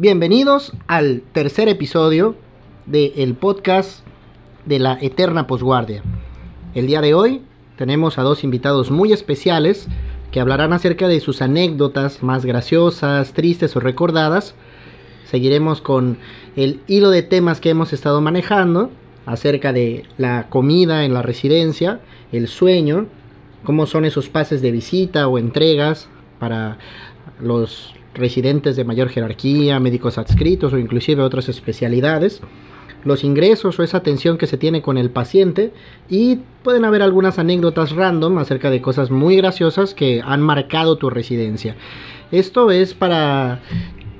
Bienvenidos al tercer episodio del podcast de la Eterna Posguardia. El día de hoy tenemos a dos invitados muy especiales que hablarán acerca de sus anécdotas más graciosas, tristes o recordadas. Seguiremos con el hilo de temas que hemos estado manejando acerca de la comida en la residencia, el sueño, cómo son esos pases de visita o entregas para los residentes de mayor jerarquía, médicos adscritos o inclusive otras especialidades, los ingresos o esa atención que se tiene con el paciente y pueden haber algunas anécdotas random acerca de cosas muy graciosas que han marcado tu residencia. Esto es para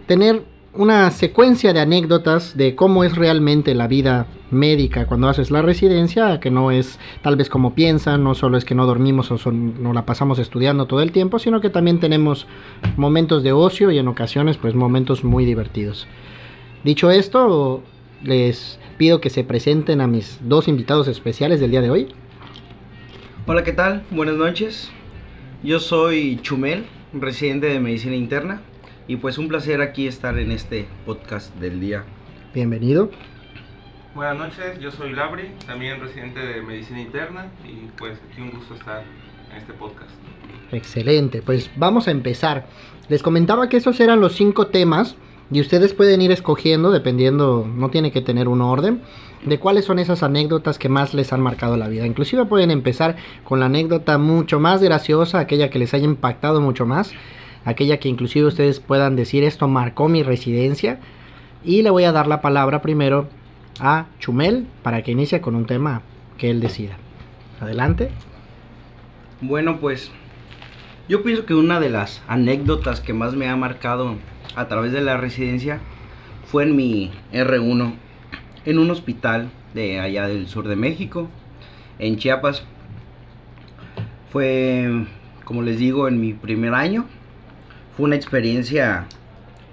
tener una secuencia de anécdotas de cómo es realmente la vida médica cuando haces la residencia, que no es tal vez como piensan, no solo es que no dormimos o no la pasamos estudiando todo el tiempo, sino que también tenemos momentos de ocio y en ocasiones pues momentos muy divertidos. Dicho esto, les pido que se presenten a mis dos invitados especiales del día de hoy. Hola, ¿qué tal? Buenas noches. Yo soy Chumel, residente de medicina interna. Y pues un placer aquí estar en este podcast del día. Bienvenido. Buenas noches, yo soy Labri, también residente de medicina interna y pues aquí un gusto estar en este podcast. Excelente, pues vamos a empezar. Les comentaba que esos eran los cinco temas y ustedes pueden ir escogiendo, dependiendo, no tiene que tener un orden, de cuáles son esas anécdotas que más les han marcado la vida. Inclusive pueden empezar con la anécdota mucho más graciosa, aquella que les haya impactado mucho más aquella que inclusive ustedes puedan decir esto marcó mi residencia. Y le voy a dar la palabra primero a Chumel para que inicie con un tema que él decida. Adelante. Bueno, pues yo pienso que una de las anécdotas que más me ha marcado a través de la residencia fue en mi R1, en un hospital de allá del sur de México, en Chiapas. Fue, como les digo, en mi primer año fue una experiencia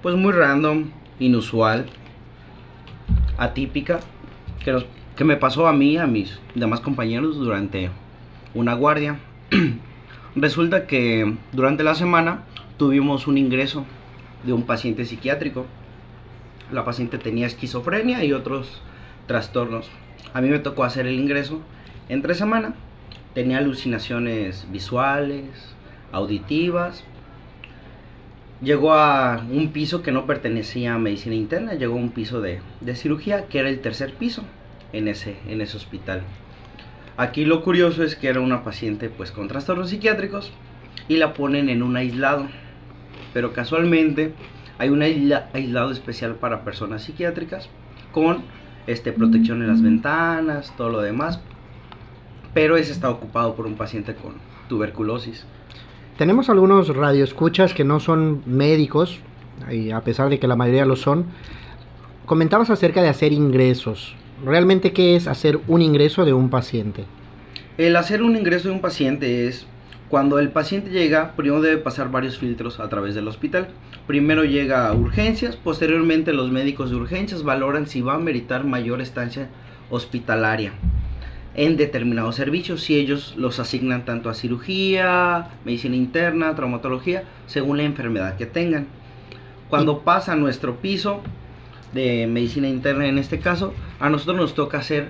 pues muy random, inusual, atípica, que, que me pasó a mí, a mis demás compañeros durante una guardia. Resulta que durante la semana tuvimos un ingreso de un paciente psiquiátrico. La paciente tenía esquizofrenia y otros trastornos. A mí me tocó hacer el ingreso entre semana. Tenía alucinaciones visuales, auditivas llegó a un piso que no pertenecía a medicina interna, llegó a un piso de, cirugía, que era el tercer piso en ese, en ese hospital. Aquí lo curioso es que era una paciente pues con trastornos psiquiátricos y la ponen en un aislado. Pero casualmente hay un aislado especial para personas psiquiátricas con este, protección en las ventanas, todo lo demás. Pero ese está ocupado por un paciente con tuberculosis. Tenemos algunos radioescuchas que no son médicos, y a pesar de que la mayoría lo son. Comentabas acerca de hacer ingresos. ¿Realmente qué es hacer un ingreso de un paciente? El hacer un ingreso de un paciente es cuando el paciente llega, primero debe pasar varios filtros a través del hospital. Primero llega a urgencias, posteriormente los médicos de urgencias valoran si va a meritar mayor estancia hospitalaria en determinados servicios si ellos los asignan tanto a cirugía, medicina interna, traumatología, según la enfermedad que tengan. Cuando pasa nuestro piso de medicina interna en este caso, a nosotros nos toca hacer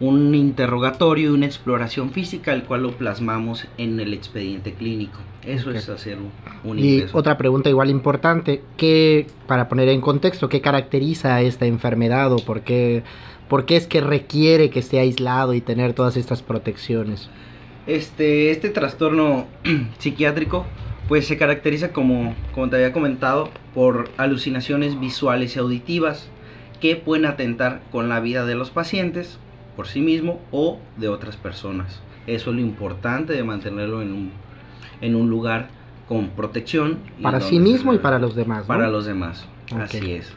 un interrogatorio y una exploración física, el cual lo plasmamos en el expediente clínico. Eso es hacer un, Y otra pregunta igual importante, ¿qué, para poner en contexto, qué caracteriza a esta enfermedad o por qué ¿Por qué es que requiere que esté aislado y tener todas estas protecciones? Este, este trastorno psiquiátrico pues se caracteriza como, como te había comentado, por alucinaciones visuales y auditivas que pueden atentar con la vida de los pacientes por sí mismo o de otras personas. Eso es lo importante de mantenerlo en un, en un lugar con protección. Para sí mismo y para los demás. Para los demás, así es.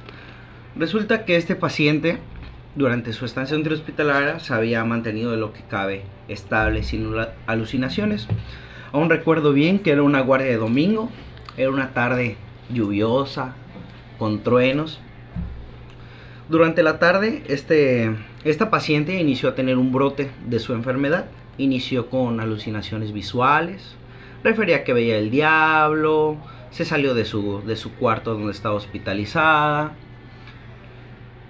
Resulta que este paciente durante su estancia hospitalaria se había mantenido de lo que cabe estable, sin alucinaciones. Aún recuerdo bien que era una guardia de domingo, era una tarde lluviosa, con truenos. Durante la tarde, este, esta paciente inició a tener un brote de su enfermedad. Inició con alucinaciones visuales, refería que veía el diablo, se salió de su, de su cuarto donde estaba hospitalizada.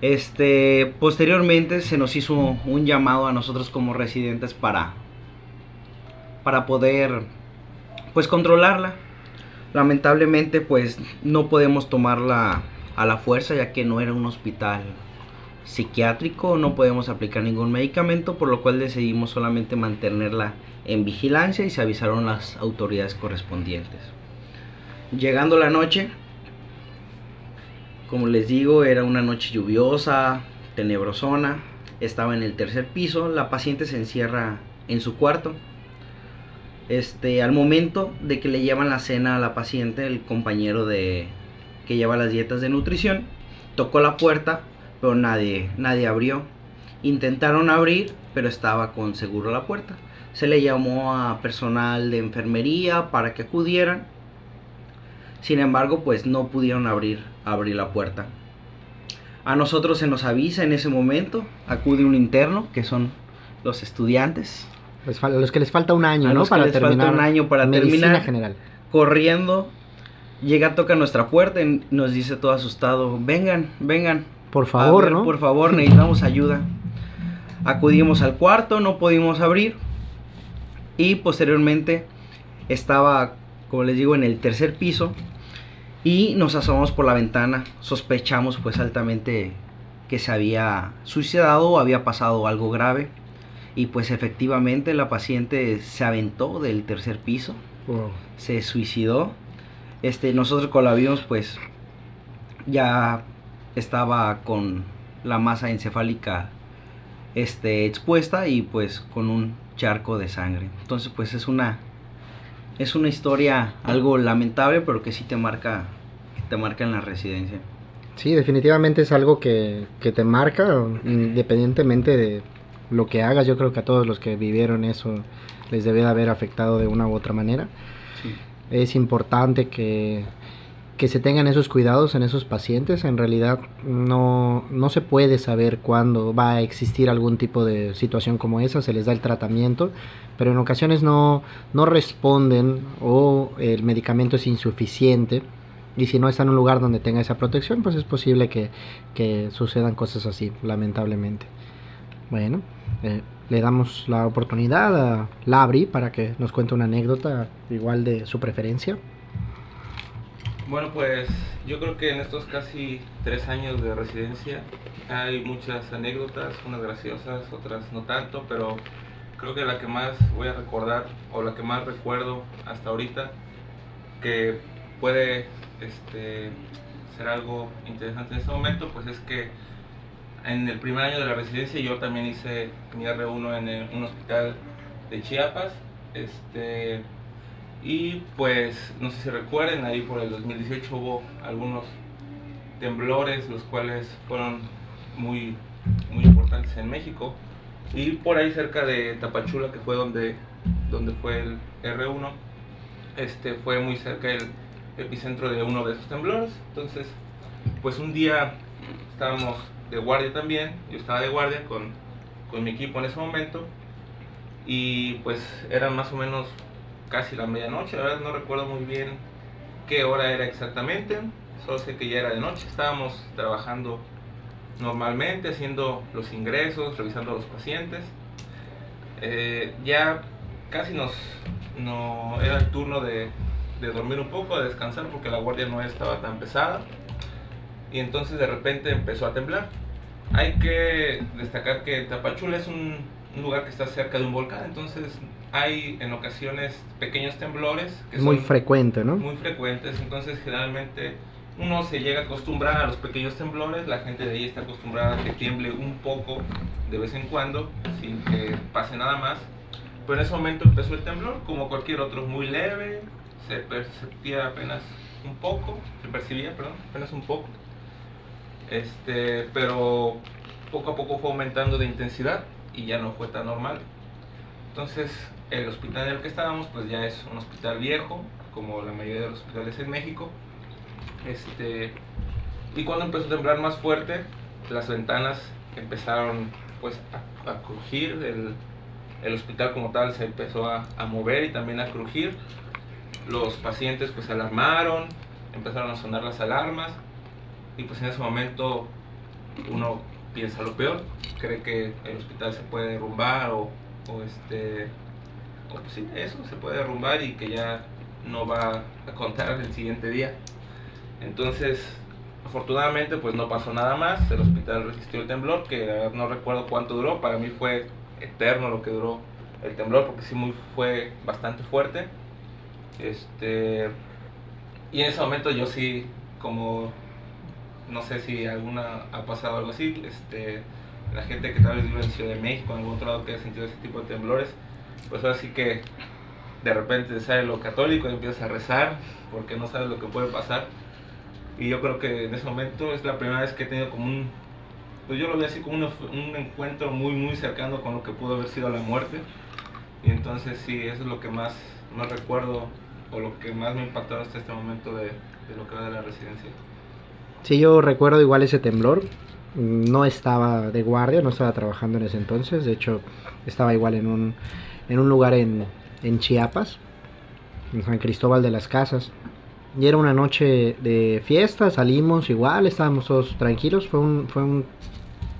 Este, posteriormente se nos hizo un llamado a nosotros como residentes para, para poder pues controlarla. Lamentablemente pues no podemos tomarla a la fuerza ya que no era un hospital psiquiátrico, no podemos aplicar ningún medicamento, por lo cual decidimos solamente mantenerla en vigilancia y se avisaron las autoridades correspondientes. Llegando la noche, como les digo, era una noche lluviosa, tenebrosona, estaba en el tercer piso, la paciente se encierra en su cuarto. Este, al momento de que le llevan la cena a la paciente, el compañero de que lleva las dietas de nutrición tocó la puerta pero nadie, nadie abrió. Intentaron abrir, pero estaba con seguro la puerta. Se le llamó a personal de enfermería para que acudieran. Sin embargo, pues no pudieron abrir, abrir la puerta. A nosotros se nos avisa en ese momento, acude un interno, que son los estudiantes. los que les falta un año, ¿no? para terminar un año para terminar. general. Corriendo, llega, toca nuestra puerta y nos dice todo asustado, vengan, vengan, por favor, ¿no? Por favor, necesitamos ayuda. Acudimos al cuarto, no pudimos abrir. Y posteriormente estaba, como les digo, en el tercer piso. Y nos asomamos por la ventana. Sospechamos pues altamente que se había suicidado o había pasado algo grave. Y pues efectivamente la paciente se aventó del tercer piso. Se suicidó. Este, nosotros cuando la vimos pues ya estaba con la masa encefálica este, expuesta y pues con un charco de sangre. Entonces pues es una es una historia algo lamentable, pero que sí te marca te marca en la residencia. Sí, definitivamente es algo que, que te marca independientemente de lo que hagas. Yo creo que a todos los que vivieron eso les debe de haber afectado de una u otra manera. Es importante que que se tengan esos cuidados en esos pacientes. En realidad no, no se puede saber cuándo va a existir algún tipo de situación como esa, se les da el tratamiento, pero en ocasiones no, no responden o el medicamento es insuficiente. Y si no está en un lugar donde tenga esa protección, pues es posible que, que sucedan cosas así, lamentablemente. Bueno, eh, le damos la oportunidad a Labri para que nos cuente una anécdota igual de su preferencia. Bueno, pues yo creo que en estos casi tres años de residencia hay muchas anécdotas, unas graciosas, otras no tanto, pero creo que la que más voy a recordar o la que más recuerdo hasta ahorita que puede este, ser algo interesante en este momento, pues es que en el primer año de la residencia yo también hice mi R1 en un hospital de Chiapas. Este, y pues, no sé si recuerden, ahí por el 2018 hubo algunos temblores, los cuales fueron muy, muy importantes en México. Y por ahí cerca de Tapachula, que fue donde, donde fue el R1, este, fue muy cerca el epicentro de uno de esos temblores. Entonces, pues un día estábamos de guardia también, yo estaba de guardia con, con mi equipo en ese momento, y pues eran más o menos casi la medianoche, la verdad no recuerdo muy bien qué hora era exactamente, solo sé que ya era de noche, estábamos trabajando normalmente, haciendo los ingresos, revisando a los pacientes. Eh, ya casi nos no, era el turno de, de, dormir un poco, de descansar, porque la guardia no estaba tan pesada. Y entonces de repente empezó a temblar. Hay que destacar que Tapachula es un, un lugar que está cerca de un volcán, entonces hay en ocasiones pequeños temblores. Que muy frecuente, ¿no? Muy frecuentes, entonces generalmente uno se llega a acostumbrar a los pequeños temblores, la gente de ahí está acostumbrada a que tiemble un poco de vez en cuando, sin que pase nada más. Pero en ese momento empezó el temblor, como cualquier otro, muy leve, se percibía apenas un poco, se percibía, perdón, apenas un poco. Este, pero poco a poco fue aumentando de intensidad y ya no fue tan normal. Entonces, el hospital en el que estábamos, pues ya es un hospital viejo, como la mayoría de los hospitales en México. Este, y cuando empezó a temblar más fuerte, las ventanas empezaron pues a, crujir, el, el, hospital como tal se empezó a, a, mover y también a crujir. los pacientes pues se alarmaron, empezaron a sonar las alarmas y pues en ese momento uno piensa lo peor, cree que el hospital se puede derrumbar o, este, o pues sí, eso, se puede derrumbar y que ya no va a contar el siguiente día. Entonces, afortunadamente pues no pasó nada más, el hospital resistió el temblor, que no recuerdo cuánto duró, para mí fue eterno lo que duró el temblor porque sí muy fue bastante fuerte. Este y en ese momento yo sí como no sé si alguna ha pasado algo así, este la gente que tal vez vive en Ciudad de México, en algún otro lado que ha sentido ese tipo de temblores, pues ahora sí que de repente sale lo católico y empiezas a rezar porque no sabes lo que puede pasar. Y yo creo que en ese momento es la primera vez que he tenido como un, pues yo lo veo así como un, un encuentro muy, muy cercano con lo que pudo haber sido la muerte. Y entonces sí, eso es lo que más, más recuerdo o lo que más me ha impactado hasta este momento de, de lo que va de la residencia. Sí, yo recuerdo igual ese temblor. No estaba de guardia, no estaba trabajando en ese entonces. De hecho, estaba igual en un, en un lugar en, en Chiapas, en San Cristóbal de las Casas. Y era una noche de fiesta, salimos igual, estábamos todos tranquilos. Fue un, fue un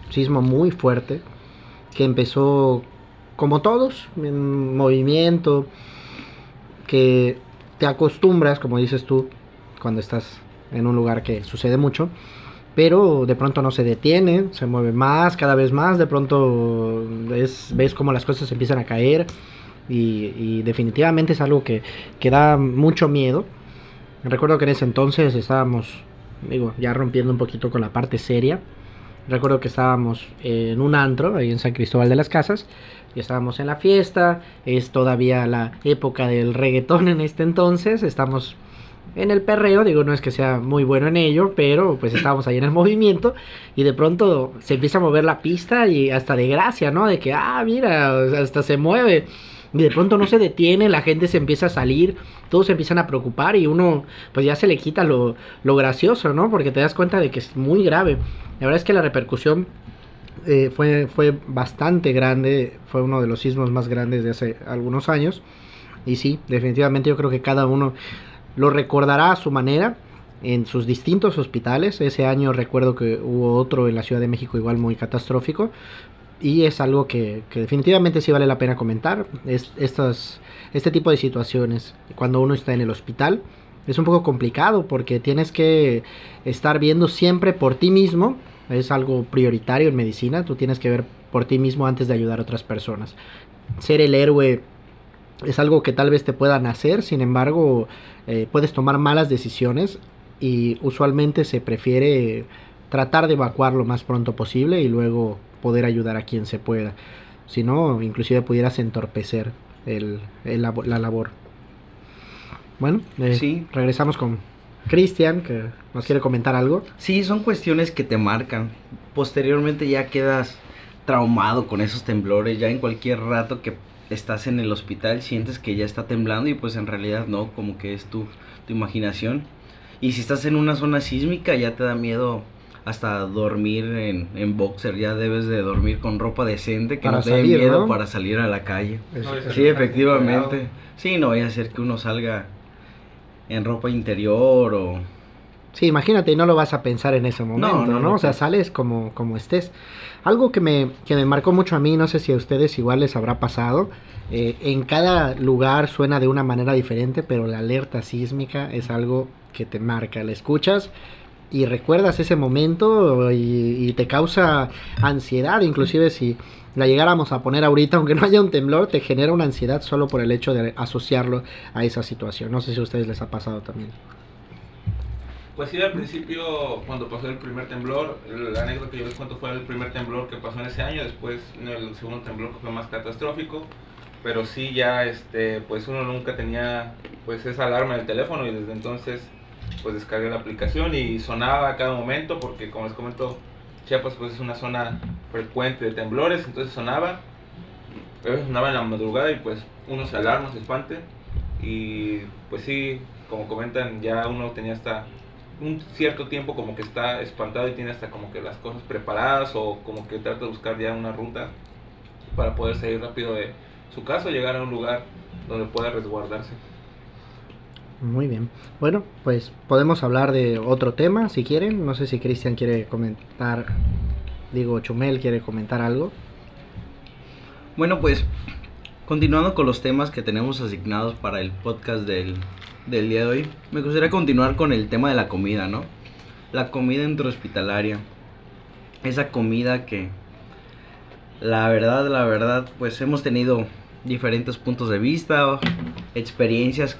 sismo muy fuerte que empezó como todos, en movimiento, que te acostumbras, como dices tú, cuando estás en un lugar que sucede mucho, pero de pronto no se detiene, se mueve más, cada vez más, de pronto es, ves como las cosas empiezan a caer y, y definitivamente es algo que, que, da mucho miedo. Recuerdo que en ese entonces estábamos, digo, ya rompiendo un poquito con la parte seria. Recuerdo que estábamos en un antro, ahí en San Cristóbal de las Casas, y estábamos en la fiesta, es todavía la época del reggaetón en este entonces, estamos en el perreo, digo, no es que sea muy bueno en ello, pero pues estábamos ahí en el movimiento y de pronto se empieza a mover la pista y hasta de gracia, ¿no? De que, ah, mira, hasta se mueve. Y de pronto no se detiene, la gente se empieza a salir, todos se empiezan a preocupar y uno pues ya se le quita lo, lo gracioso, ¿no? Porque te das cuenta de que es muy grave. La verdad es que la repercusión eh, fue, fue bastante grande, fue uno de los sismos más grandes de hace algunos años. Y sí, definitivamente yo creo que cada uno lo recordará a su manera en sus distintos hospitales. Ese año recuerdo que hubo otro en la Ciudad de México igual muy catastrófico. Y es algo que, definitivamente sí vale la pena comentar. Es, estas, este tipo de situaciones, cuando uno está en el hospital, es un poco complicado porque tienes que estar viendo siempre por ti mismo. Es algo prioritario en medicina. Tú tienes que ver por ti mismo antes de ayudar a otras personas. Ser el héroe es algo que tal vez te puedan hacer, sin embargo, eh, puedes tomar malas decisiones y usualmente se prefiere tratar de evacuar lo más pronto posible y luego poder ayudar a quien se pueda. Si no, inclusive pudieras entorpecer el, el, la labor. Bueno, eh, Sí. regresamos con Cristian, que nos quiere comentar algo. Sí, son cuestiones que te marcan. Posteriormente ya quedas traumado con esos temblores. Ya en cualquier rato que estás en el hospital sientes que ya está temblando y pues en realidad no, como que es tu, tu imaginación. Y si estás en una zona sísmica ya te da miedo hasta dormir en, en boxer. Ya debes de dormir con ropa decente que Para no te dé salir, miedo ¿no? para salir a la calle. No, Sí, efectivamente. Sí, no vaya a ser que uno salga en ropa interior o... Sí, imagínate, y no lo vas a pensar en ese momento, ¿no? no, no, o sea, sales como, como estés. Algo que me, que me marcó mucho a mí, no sé si a ustedes igual les habrá pasado, eh, en cada lugar suena de una manera diferente, pero la alerta sísmica es algo que te marca, la escuchas y recuerdas ese momento y, y te causa ansiedad, inclusive si la llegáramos a poner ahorita, aunque no haya un temblor, te genera una ansiedad solo por el hecho de asociarlo a esa situación. No sé si a ustedes les ha pasado también. Pues sí, al principio, cuando pasó el primer temblor, la anécdota que yo les cuento fue el primer temblor que pasó en ese año, después el segundo temblor que fue más catastrófico, pero sí ya, este, pues uno nunca tenía, pues esa alarma en el teléfono y desde entonces, pues descargué la aplicación y sonaba a cada momento, porque como les comento, Chiapas pues es una zona frecuente de temblores, entonces sonaba, sonaba en la madrugada y pues uno se alarma, se espante y pues sí, como comentan, ya uno tenía hasta un cierto tiempo como que está espantado y tiene hasta como que las cosas preparadas o como que trata de buscar ya una ruta para poder salir rápido de su casa o llegar a un lugar donde pueda resguardarse. Muy bien. Bueno, pues podemos hablar de otro tema si quieren. No sé si Cristian quiere comentar, digo, Chumel quiere comentar algo. Bueno, pues continuando con los temas que tenemos asignados para el podcast del, del día de hoy, me gustaría continuar con el tema de la comida, ¿no? La comida intrahospitalaria. Esa comida que, la verdad, la verdad, pues hemos tenido diferentes puntos de vista, experiencias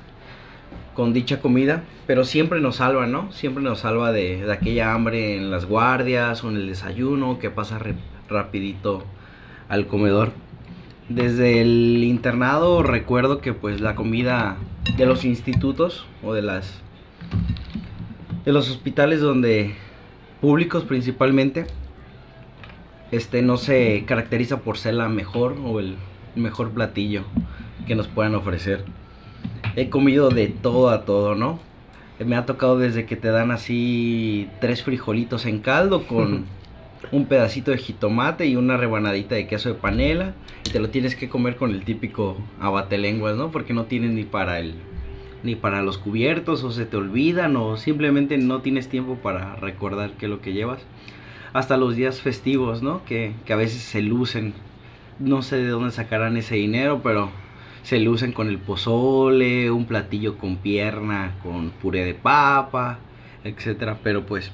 con dicha comida, pero siempre nos salva, ¿no? Siempre nos salva de, de aquella hambre en las guardias o en el desayuno que pasa re- rapidito al comedor. Desde el internado recuerdo que pues la comida de los institutos o de las de los hospitales donde públicos principalmente este no se caracteriza por ser la mejor o el mejor platillo que nos puedan ofrecer. He comido de todo a todo, ¿no? Me ha tocado desde que te dan así tres frijolitos en caldo con un pedacito de jitomate y una rebanadita de queso de panela. Y te lo tienes que comer con el típico abatelenguas, ¿no? Porque no tienes ni para el ni para los cubiertos o se te olvidan o simplemente no tienes tiempo para recordar qué es lo que llevas. Hasta los días festivos, ¿no? Que, que a veces se lucen. No sé de dónde sacarán ese dinero, pero se lucen con el pozole, un platillo con pierna, con puré de papa, etcétera. Pero pues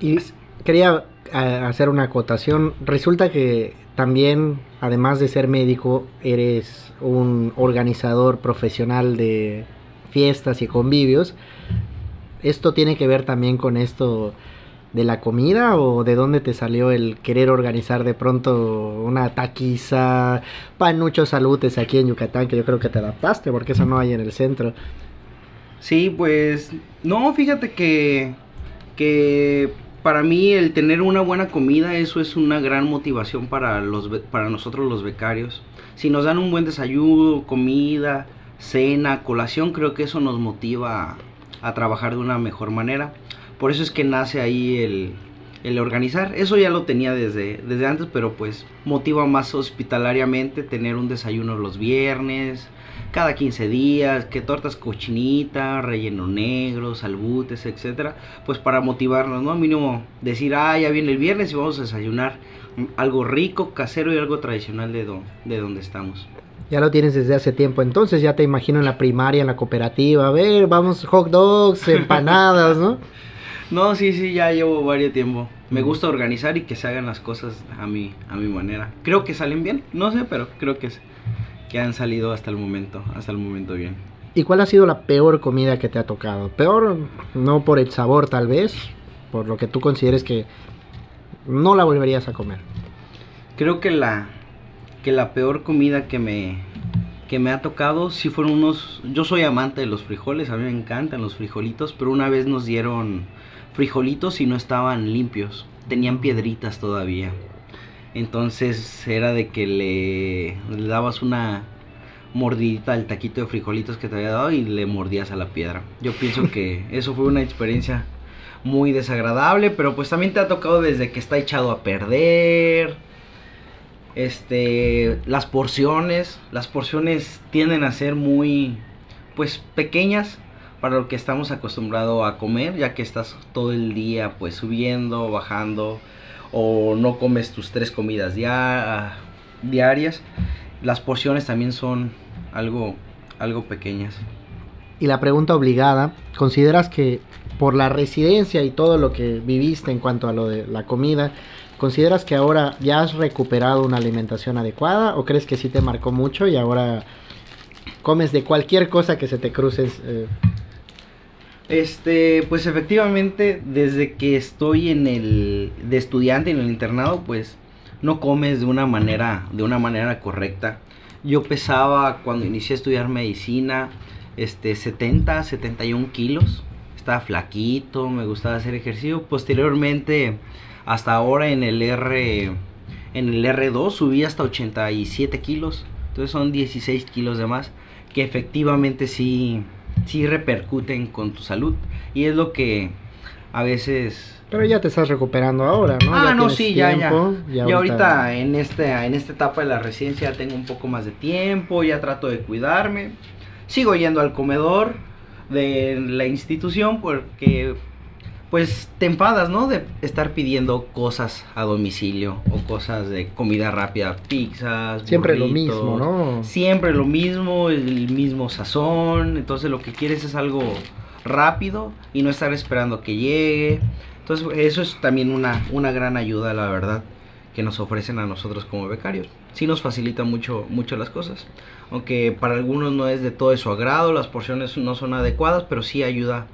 Y quería a- hacer una acotación. Resulta que también, además de ser médico, eres un organizador profesional de fiestas y convivios. ¿Esto tiene que ver también con esto de la comida o de dónde te salió el querer organizar de pronto una taquiza, panuchos salutes aquí en Yucatán, que yo creo que te adaptaste porque eso no hay en el centro? Sí, pues no, fíjate que, que para mí el tener una buena comida, eso es una gran motivación para, los, para nosotros los becarios. Si nos dan un buen desayuno, comida, cena, colación, creo que eso nos motiva a, a trabajar de una mejor manera. Por eso es que nace ahí el, el organizar. Eso ya lo tenía desde, desde antes, pero pues motiva más hospitalariamente tener un desayuno los viernes, cada 15 días, que tortas cochinita, relleno negro, salbutes, etcétera, pues para motivarnos, ¿no? Mínimo decir, ah, ya viene el viernes y vamos a desayunar algo rico, casero y algo tradicional de, do- de donde estamos. Ya lo tienes desde hace tiempo, entonces ya te imagino en la primaria, en la cooperativa, a ver, vamos, hot dogs, empanadas, ¿no? No, sí, sí, ya llevo varios tiempo. Me gusta organizar y que se hagan las cosas a mi, a mi manera. Creo que salen bien, no sé, pero creo que, que han salido hasta el momento, hasta el momento bien. ¿Y cuál ha sido la peor comida que te ha tocado? Peor, no por el sabor tal vez, por lo que tú consideres que no la volverías a comer. Creo que la que la peor comida que me que me ha tocado sí fueron unos yo soy amante de los frijoles, a mí me encantan los frijolitos, pero una vez nos dieron frijolitos y no estaban limpios, tenían piedritas todavía. Entonces era de que le, le dabas una mordidita al taquito de frijolitos que te había dado y le mordías a la piedra. Yo pienso que eso fue una experiencia muy desagradable, pero pues también te ha tocado desde que está echado a perder. Este, las porciones, las porciones tienden a ser muy pues pequeñas para lo que estamos acostumbrados a comer, ya que estás todo el día pues subiendo, bajando o no comes tus tres comidas dia- diarias. Las porciones también son algo algo pequeñas. Y la pregunta obligada, ¿consideras que por la residencia y todo lo que viviste en cuanto a lo de la comida, ¿consideras que ahora ya has recuperado una alimentación adecuada o crees que sí te marcó mucho y ahora comes de cualquier cosa que se te cruce? eh, Este, pues efectivamente, desde que estoy en el de estudiante en el internado, pues no comes de una manera, de una manera correcta. Yo pesaba cuando inicié a estudiar medicina, este, 70, 71 kilos. Estaba flaquito, me gustaba hacer ejercicio. Posteriormente, hasta ahora en el R, en el R2 subí hasta 87 kilos. Entonces son 16 kilos de más que efectivamente sí, sí repercuten con tu salud. Y es lo que a veces... Pero ya te estás recuperando ahora, ¿no? ah, Ya no, sí, ya, ya. tiempo, Ya ahorita en, este, en esta etapa de la residencia ya tengo un poco más de tiempo, ya trato de cuidarme. Sigo yendo al comedor, de la institución porque pues te enfadas, ¿no? De estar pidiendo cosas a domicilio o cosas de comida rápida, pizzas, Siempre lo mismo, ¿no? Siempre lo mismo, el mismo sazón. Entonces lo que quieres es algo rápido y no estar esperando que llegue. Entonces eso es también una, una gran ayuda, la verdad, que nos ofrecen a nosotros como becarios. Sí nos facilita mucho, mucho las cosas. Aunque para algunos no es de todo de su agrado, las porciones no son adecuadas, pero sí ayuda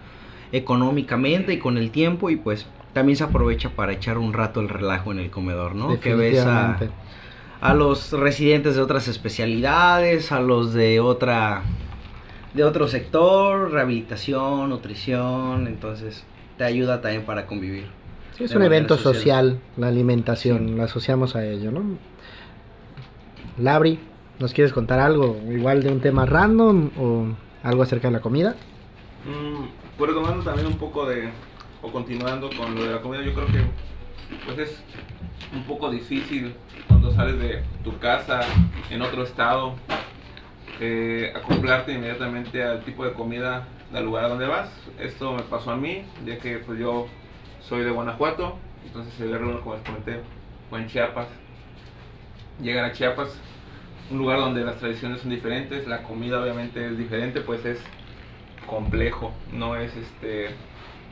económicamente y con el tiempo y pues también se aprovecha para echar un rato el relajo en el comedor, ¿no? Que ves a, los residentes de otras especialidades, a los de otra de otro sector, rehabilitación, nutrición, entonces te ayuda también para convivir. Sí, es un evento social. social, la alimentación, la asociamos a ello, ¿no? Labri, ¿nos quieres contar algo igual de un tema random o algo acerca de la comida? Mm, pues retomando también un poco de, o continuando con lo de la comida, yo creo que pues es un poco difícil cuando sales de tu casa en otro estado, eh, acoplarte inmediatamente al tipo de comida del lugar a donde vas. Esto me pasó a mí, ya que pues yo soy de Guanajuato, entonces el R1, como les comenté, fue en Chiapas. Llegar a Chiapas, un lugar donde las tradiciones son diferentes, la comida obviamente es diferente, pues es complejo, no es este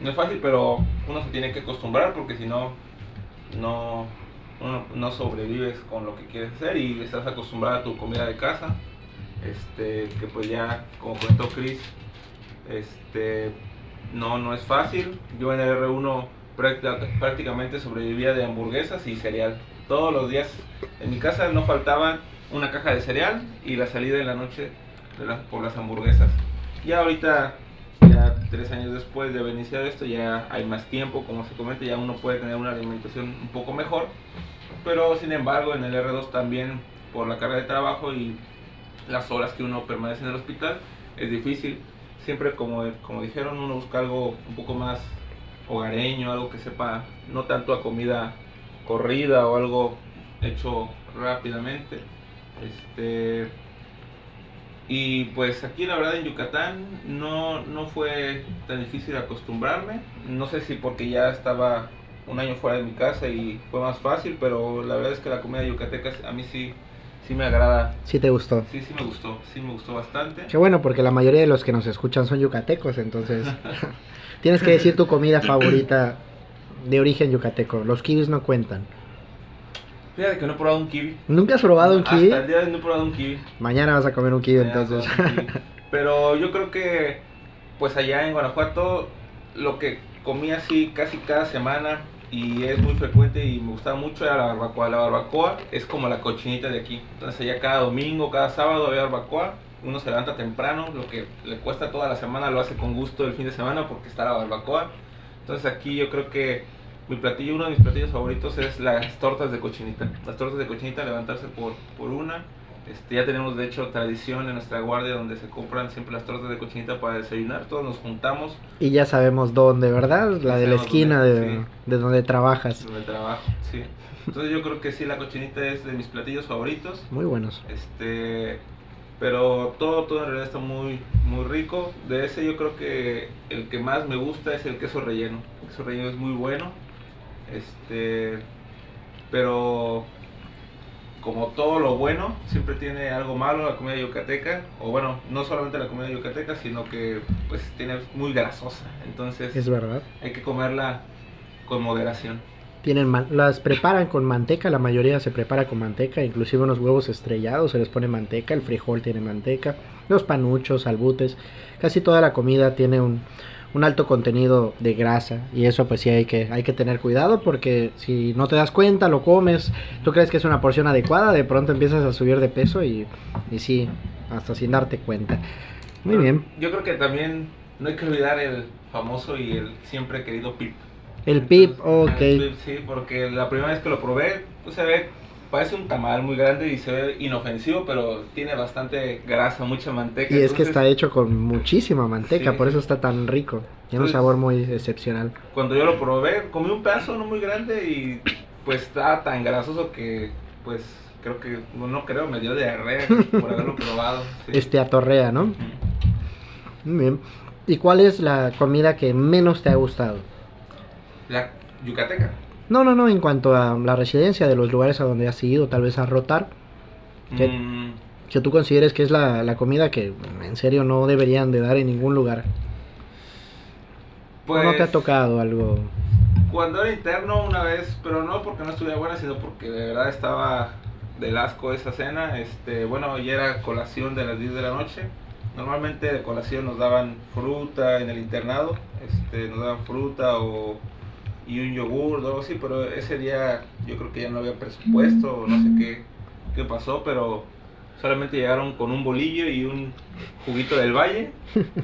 no es fácil, pero uno se tiene que acostumbrar porque si no no uno no sobrevives con lo que quieres hacer y estás acostumbrado a tu comida de casa. Este, que pues ya como comentó Chris, este no no es fácil. Yo en el R1 práctica- prácticamente sobrevivía de hamburguesas y cereal. Todos los días en mi casa no faltaban una caja de cereal y la salida en la noche de las- por las hamburguesas. Ya ahorita, ya tres años después de haber iniciado esto, ya hay más tiempo, como se comenta, ya uno puede tener una alimentación un poco mejor. Pero sin embargo, en el R2 también, por la carga de trabajo y las horas que uno permanece en el hospital, es difícil. Siempre, como, como dijeron, uno busca algo un poco más hogareño, algo que sepa no tanto a comida corrida o algo hecho rápidamente. Este, y pues aquí la verdad en Yucatán no, no fue tan difícil acostumbrarme. No sé si porque ya estaba un año fuera de mi casa y fue más fácil, pero la verdad es que la comida yucateca a mí sí, sí me agrada. Sí te gustó. Sí, sí me gustó, sí me gustó bastante. Qué bueno, porque la mayoría de los que nos escuchan son yucatecos, entonces tienes que decir tu comida favorita de origen yucateco. Los kiwis no cuentan. Fíjate que no he probado un kiwi. ¿Nunca has probado un kiwi? Hasta el día de hoy no he probado un kiwi. Mañana vas a comer un kiwi, da entonces. un kiwi. Pero yo creo que, pues allá en Guanajuato, lo que comía así casi cada semana y es muy frecuente y me gustaba mucho era la barbacoa. La barbacoa es como la cochinita de aquí. Entonces allá cada domingo, cada sábado había barbacoa. Uno se levanta temprano, lo que le cuesta toda la semana lo hace con gusto el fin de semana porque está la barbacoa. Entonces aquí yo creo que mi platillo, uno de mis platillos favoritos es las tortas de cochinita. Las tortas de cochinita, levantarse por, por una. Este, ya tenemos de hecho tradición en nuestra guardia donde se compran siempre las tortas de cochinita para desayunar. Todos nos juntamos Y ya sabemos dónde, ¿verdad? La de la esquina dónde, de, sí. de donde trabajas. el trabajo. Sí. Entonces yo creo que sí, la cochinita es de mis platillos favoritos. Muy buenos. Este, pero todo, todo en realidad está muy, muy rico. De ese yo creo que el que más me gusta es el queso relleno. El queso relleno es muy bueno. Este, pero como todo lo bueno, siempre tiene algo malo la comida yucateca. O bueno, no solamente la comida yucateca, sino que pues tiene muy grasosa. Entonces Es verdad. hay que comerla con moderación. Tienen las preparan con manteca, la mayoría se prepara con manteca, inclusive unos huevos estrellados se les pone manteca, el frijol tiene manteca, los panuchos, albutes, casi toda la comida tiene un, un alto contenido de grasa y eso pues sí hay que, hay que tener cuidado porque si no te das cuenta, lo comes, tú crees que es una porción adecuada, de pronto empiezas a subir de peso y, y sí, hasta sin darte cuenta. Muy bien. Yo creo que también no hay que olvidar el famoso y el siempre querido pip. El pip, ok. el pip, sí, porque la primera vez que lo probé, pues se ve, parece un tamal muy grande y se ve inofensivo, pero tiene bastante grasa, mucha manteca. Y es que está hecho con muchísima manteca, Sí, por eso está tan rico. Tiene un sabor muy excepcional. Cuando yo lo probé, comí un pedazo no muy grande y pues estaba tan grasoso que, pues, creo que, no, no creo, me dio diarrea por haberlo probado. sí. Este atorrea, ¿no? Muy bien. ¿Y cuál es la comida que menos te ha gustado? La yucateca. No, no, no, en cuanto a la residencia de los lugares a donde has ido, tal vez a rotar, ¿Qué? Mm, que tú consideres que es la, la comida que en serio no deberían de dar en ningún lugar. ¿O pues, no te ha tocado algo? Cuando era interno una vez, pero no porque no estuviera buena, sino porque de verdad estaba del asco esa cena. Este, bueno, ya era colación de las 10 de la noche. Normalmente de colación nos daban fruta en el internado, este, nos daban fruta o y un yogur o algo así, pero ese día yo creo que ya no había presupuesto no sé qué, qué pasó, pero solamente llegaron con un bolillo y un juguito del valle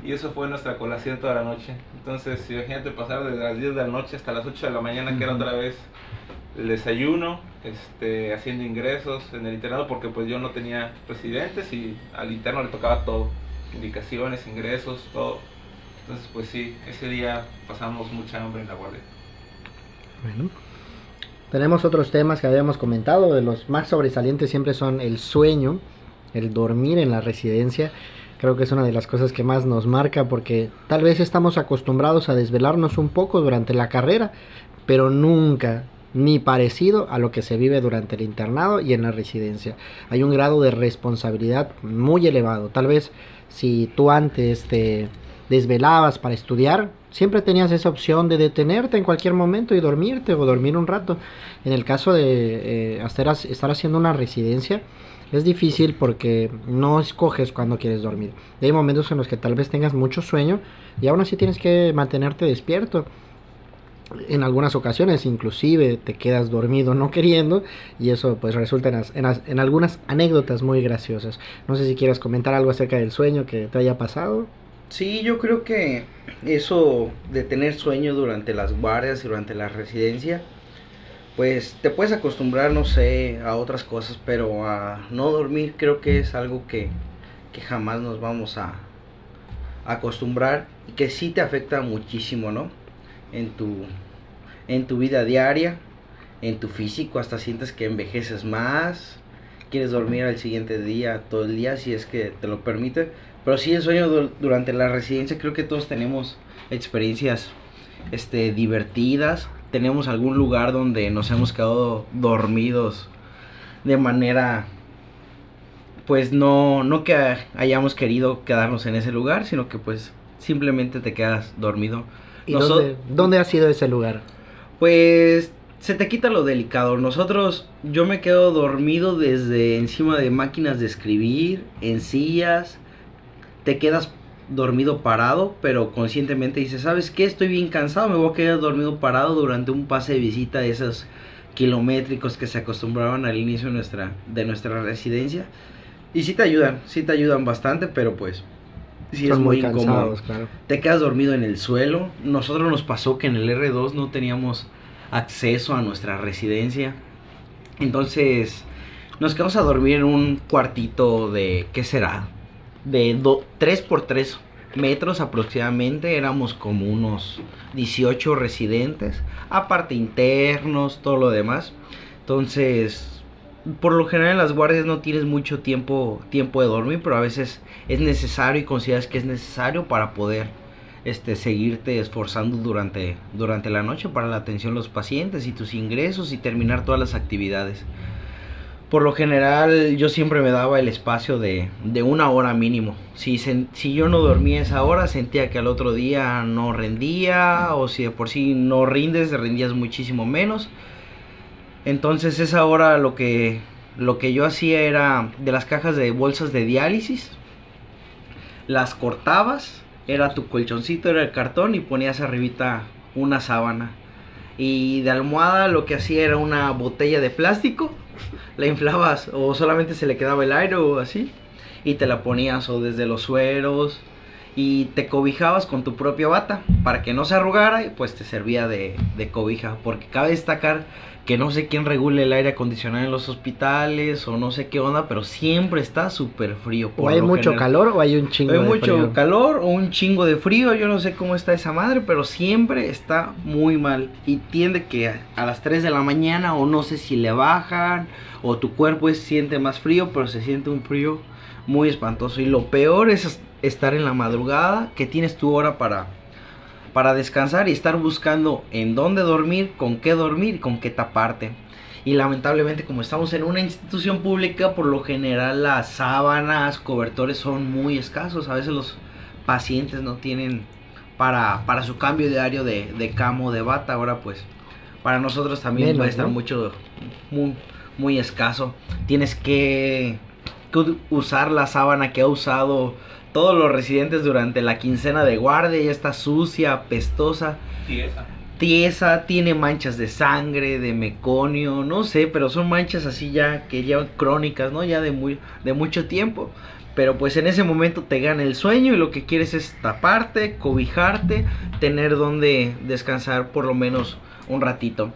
y eso fue nuestra colación toda la noche. Entonces, imagínate pasar desde las 10 de la noche hasta las 8 de la mañana, que era otra vez el desayuno, este, haciendo ingresos en el internado, porque pues yo no tenía residentes y al interno le tocaba todo, indicaciones, ingresos, todo. Entonces, pues sí, ese día pasamos mucha hambre en la guardia. Tenemos otros temas que habíamos comentado, de los más sobresalientes siempre son el sueño, el dormir en la residencia. Creo que es una de las cosas que más nos marca porque tal vez estamos acostumbrados a desvelarnos un poco durante la carrera, pero nunca ni parecido a lo que se vive durante el internado y en la residencia. Hay un grado de responsabilidad muy elevado. Tal vez si tú antes te desvelabas para estudiar, siempre tenías esa opción de detenerte en cualquier momento y dormirte o dormir un rato. En el caso de eh, estar haciendo una residencia, es difícil porque no escoges cuando quieres dormir. Hay momentos en los que tal vez tengas mucho sueño y aún así tienes que mantenerte despierto. En algunas ocasiones inclusive te quedas dormido no queriendo y eso pues resulta en, en, en algunas anécdotas muy graciosas. No sé si quieres comentar algo acerca del sueño que te haya pasado. Sí, yo creo que eso de tener sueño durante las guardias y durante la residencia, pues te puedes acostumbrar, no sé, a otras cosas, pero a no dormir creo que es algo que, que jamás nos vamos a acostumbrar y que sí te afecta muchísimo, ¿no? En tu, en tu vida diaria, en tu físico, hasta sientes que envejeces más, quieres dormir al siguiente día, todo el día, si es que te lo permite. Pero sí, el sueño du- durante la residencia, creo que todos tenemos experiencias este, divertidas. Tenemos algún lugar donde nos hemos quedado dormidos de manera, pues no, no que hayamos querido quedarnos en ese lugar, sino que pues simplemente te quedas dormido. ¿Y dónde, dónde ha sido ese lugar? Pues se te quita lo delicado. Nosotros, yo me quedo dormido desde encima de máquinas de escribir, en sillas. Te quedas dormido parado, pero conscientemente dices, ¿sabes qué? Estoy bien cansado, me voy a quedar dormido parado durante un pase de visita de esos kilométricos que se acostumbraban al inicio de nuestra, de nuestra residencia. Y sí te ayudan, sí te ayudan bastante, pero pues sí es muy, muy incómodo cansados, claro. te quedas dormido en el suelo. Nosotros nos pasó que en el R2 no teníamos acceso a nuestra residencia. Entonces nos quedamos a dormir en un cuartito de, ¿qué será? De 3 por 3 metros aproximadamente. Éramos como unos 18 residentes. Aparte internos, todo lo demás. Entonces, por lo general en las guardias no tienes mucho tiempo, tiempo de dormir, pero a veces es necesario y consideras que es necesario para poder este, seguirte esforzando durante, durante la noche para la atención a los pacientes y tus ingresos y terminar todas las actividades. Por lo general yo siempre me daba el espacio de, de una hora mínimo. Si, si yo no dormía esa hora sentía que al otro día no rendía o si de por sí no rindes, rendías muchísimo menos. Entonces esa hora lo que, lo que yo hacía era de las cajas de bolsas de diálisis, las cortabas, era tu colchoncito, era el cartón y ponías arribita una sábana. Y de almohada lo que hacía era una botella de plástico, la inflabas o solamente se le quedaba el aire o así y te la ponías o desde los sueros y te cobijabas con tu propia bata para que no se arrugara y pues te servía de, de cobija porque cabe destacar que no sé quién regule el aire acondicionado en los hospitales o no sé qué onda pero siempre está súper frío O hay mucho general. calor o hay un chingo Hay de mucho frío. calor o un chingo de frío, yo no sé cómo está esa madre, pero siempre está muy mal. Y tiende que a, las 3 de la mañana o no sé si le bajan o tu cuerpo siente más frío, pero se siente un frío muy espantoso. Y lo peor es estar en la madrugada, que tienes tu hora para, para descansar y estar buscando en dónde dormir, con qué dormir, con qué taparte. Y lamentablemente como estamos en una institución pública, por lo general las sábanas, cobertores son muy escasos. A veces los pacientes no tienen para, para su cambio diario de, de camo de bata. Ahora pues para nosotros también va a estar mucho, muy, muy escaso. Tienes que, usar la sábana que ha usado todos los residentes durante la quincena de guardia. Ya está sucia, pestosa. Tiesa. Tiesa, tiene manchas de sangre, de meconio, no sé, pero son manchas así ya que llevan crónicas, ¿no? Ya de, muy, de mucho tiempo. Pero pues en ese momento te gana el sueño y lo que quieres es taparte, cobijarte, tener donde descansar por lo menos un ratito.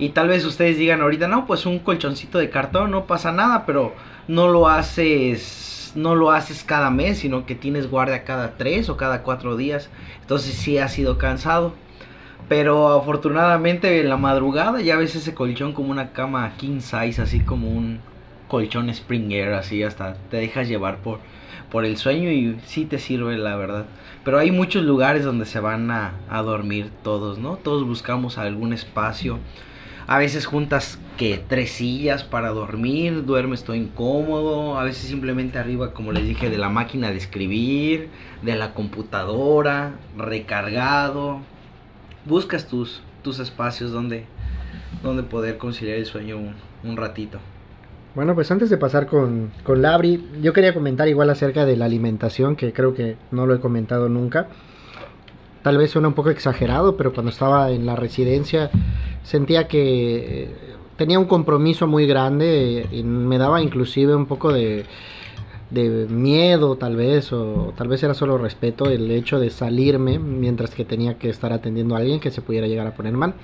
Y tal vez ustedes digan ahorita, no, pues un colchoncito de cartón, no pasa nada, pero no lo haces, no lo haces cada mes, sino que tienes guardia cada tres o cada cuatro días. Entonces sí ha sido cansado. Pero afortunadamente en la madrugada ya ves ese colchón como una cama king size, así como un colchón Springer, así hasta te dejas llevar por, por el sueño y sí te sirve la verdad. Pero hay muchos lugares donde se van a, a dormir todos, ¿no? Todos buscamos algún espacio. A veces juntas que tres sillas para dormir, duermes todo incómodo, a veces simplemente arriba, como les dije, de la máquina de escribir, de la computadora, recargado. Buscas tus, tus espacios donde, donde poder conciliar el sueño un, un ratito. Bueno, pues antes de pasar con, con Labri, yo quería comentar igual acerca de la alimentación, que creo que no lo he comentado nunca. Tal vez suena un poco exagerado, pero cuando estaba en la residencia sentía que eh, tenía un compromiso muy grande me daba inclusive un poco de, de miedo tal vez, o tal vez era solo respeto el hecho de salirme mientras que tenía que estar atendiendo a alguien que se pudiera llegar a poner mal.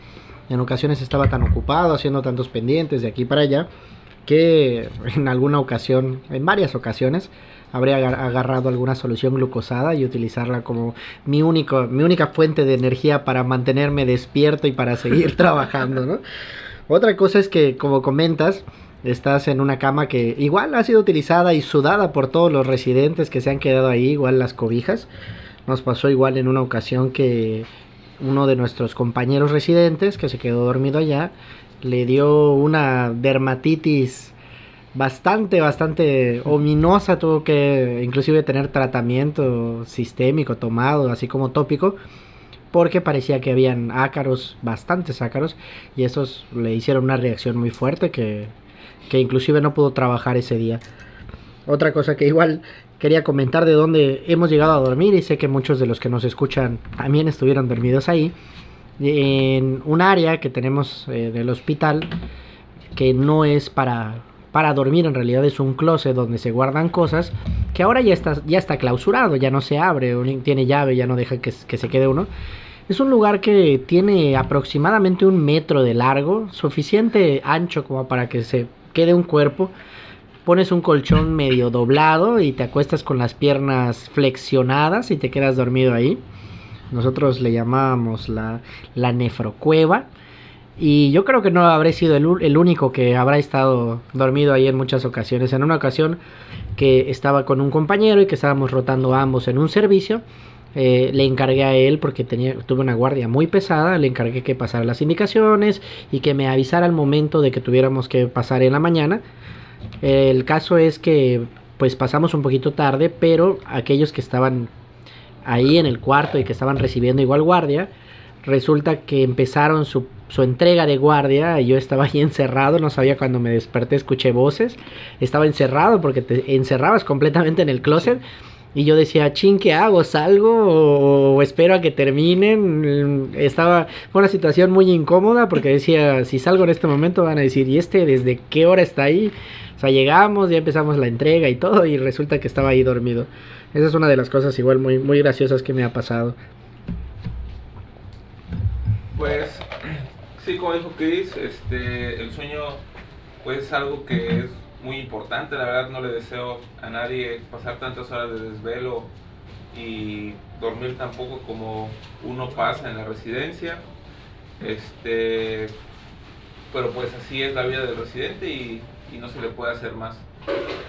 En ocasiones estaba tan ocupado haciendo tantos pendientes de aquí para allá que en alguna ocasión, en varias ocasiones, habría agarrado alguna solución glucosada y utilizarla como mi, único, mi única fuente de energía para mantenerme despierto y para seguir trabajando, ¿no? Otra cosa es que, como comentas, estás en una cama que igual ha sido utilizada y sudada por todos los residentes que se han quedado ahí, igual las cobijas. Nos pasó igual en una ocasión que uno de nuestros compañeros residentes que se quedó dormido allá le dio una dermatitis bastante, bastante ominosa, tuvo que inclusive tener tratamiento sistémico tomado, así como tópico, porque parecía que habían ácaros, bastantes ácaros, y esos le hicieron una reacción muy fuerte que, que inclusive no pudo trabajar ese día. Otra cosa que igual quería comentar de dónde hemos llegado a dormir y sé que muchos de los que nos escuchan también estuvieron dormidos ahí en un área que tenemos eh, del hospital que no es para, para dormir, en realidad es un closet donde se guardan cosas que ahora ya está, ya está clausurado, ya no se abre, tiene llave, ya no deja que, se quede uno. Es un lugar que tiene aproximadamente un metro de largo, suficiente ancho como para que se quede un cuerpo. Pones un colchón medio doblado y te acuestas con las piernas flexionadas y te quedas dormido ahí. Nosotros le llamábamos la, la nefrocueva. Y yo creo que no habré sido el, el, único que habrá estado dormido ahí en muchas ocasiones. En una ocasión que estaba con un compañero y que estábamos rotando ambos en un servicio, eh, le encargué a él porque tenía, tuve una guardia muy pesada, le encargué que pasara las indicaciones y que me avisara al momento de que tuviéramos que pasar en la mañana. El caso es que pues pasamos un poquito tarde, pero aquellos que estaban ahí en el cuarto y que estaban recibiendo igual guardia, resulta que empezaron su, su, entrega de guardia yo estaba ahí encerrado, no sabía cuando me desperté, escuché voces, estaba encerrado porque te encerrabas completamente en el closet y yo decía, chin, ¿qué hago? ¿Salgo o, o espero a que terminen? Estaba, fue una situación muy incómoda porque decía, si salgo en este momento van a decir, ¿y este desde qué hora está ahí? O sea, llegamos, ya empezamos la entrega y todo y resulta que estaba ahí dormido. Esa es una de las cosas igual muy, muy graciosas que me ha pasado. Pues sí, como dijo Chris, este, el sueño pues es algo que es muy importante, la verdad no le deseo a nadie pasar tantas horas de desvelo y dormir tampoco como uno pasa en la residencia. Este, pero pues así es la vida del residente y, y no se le puede hacer más.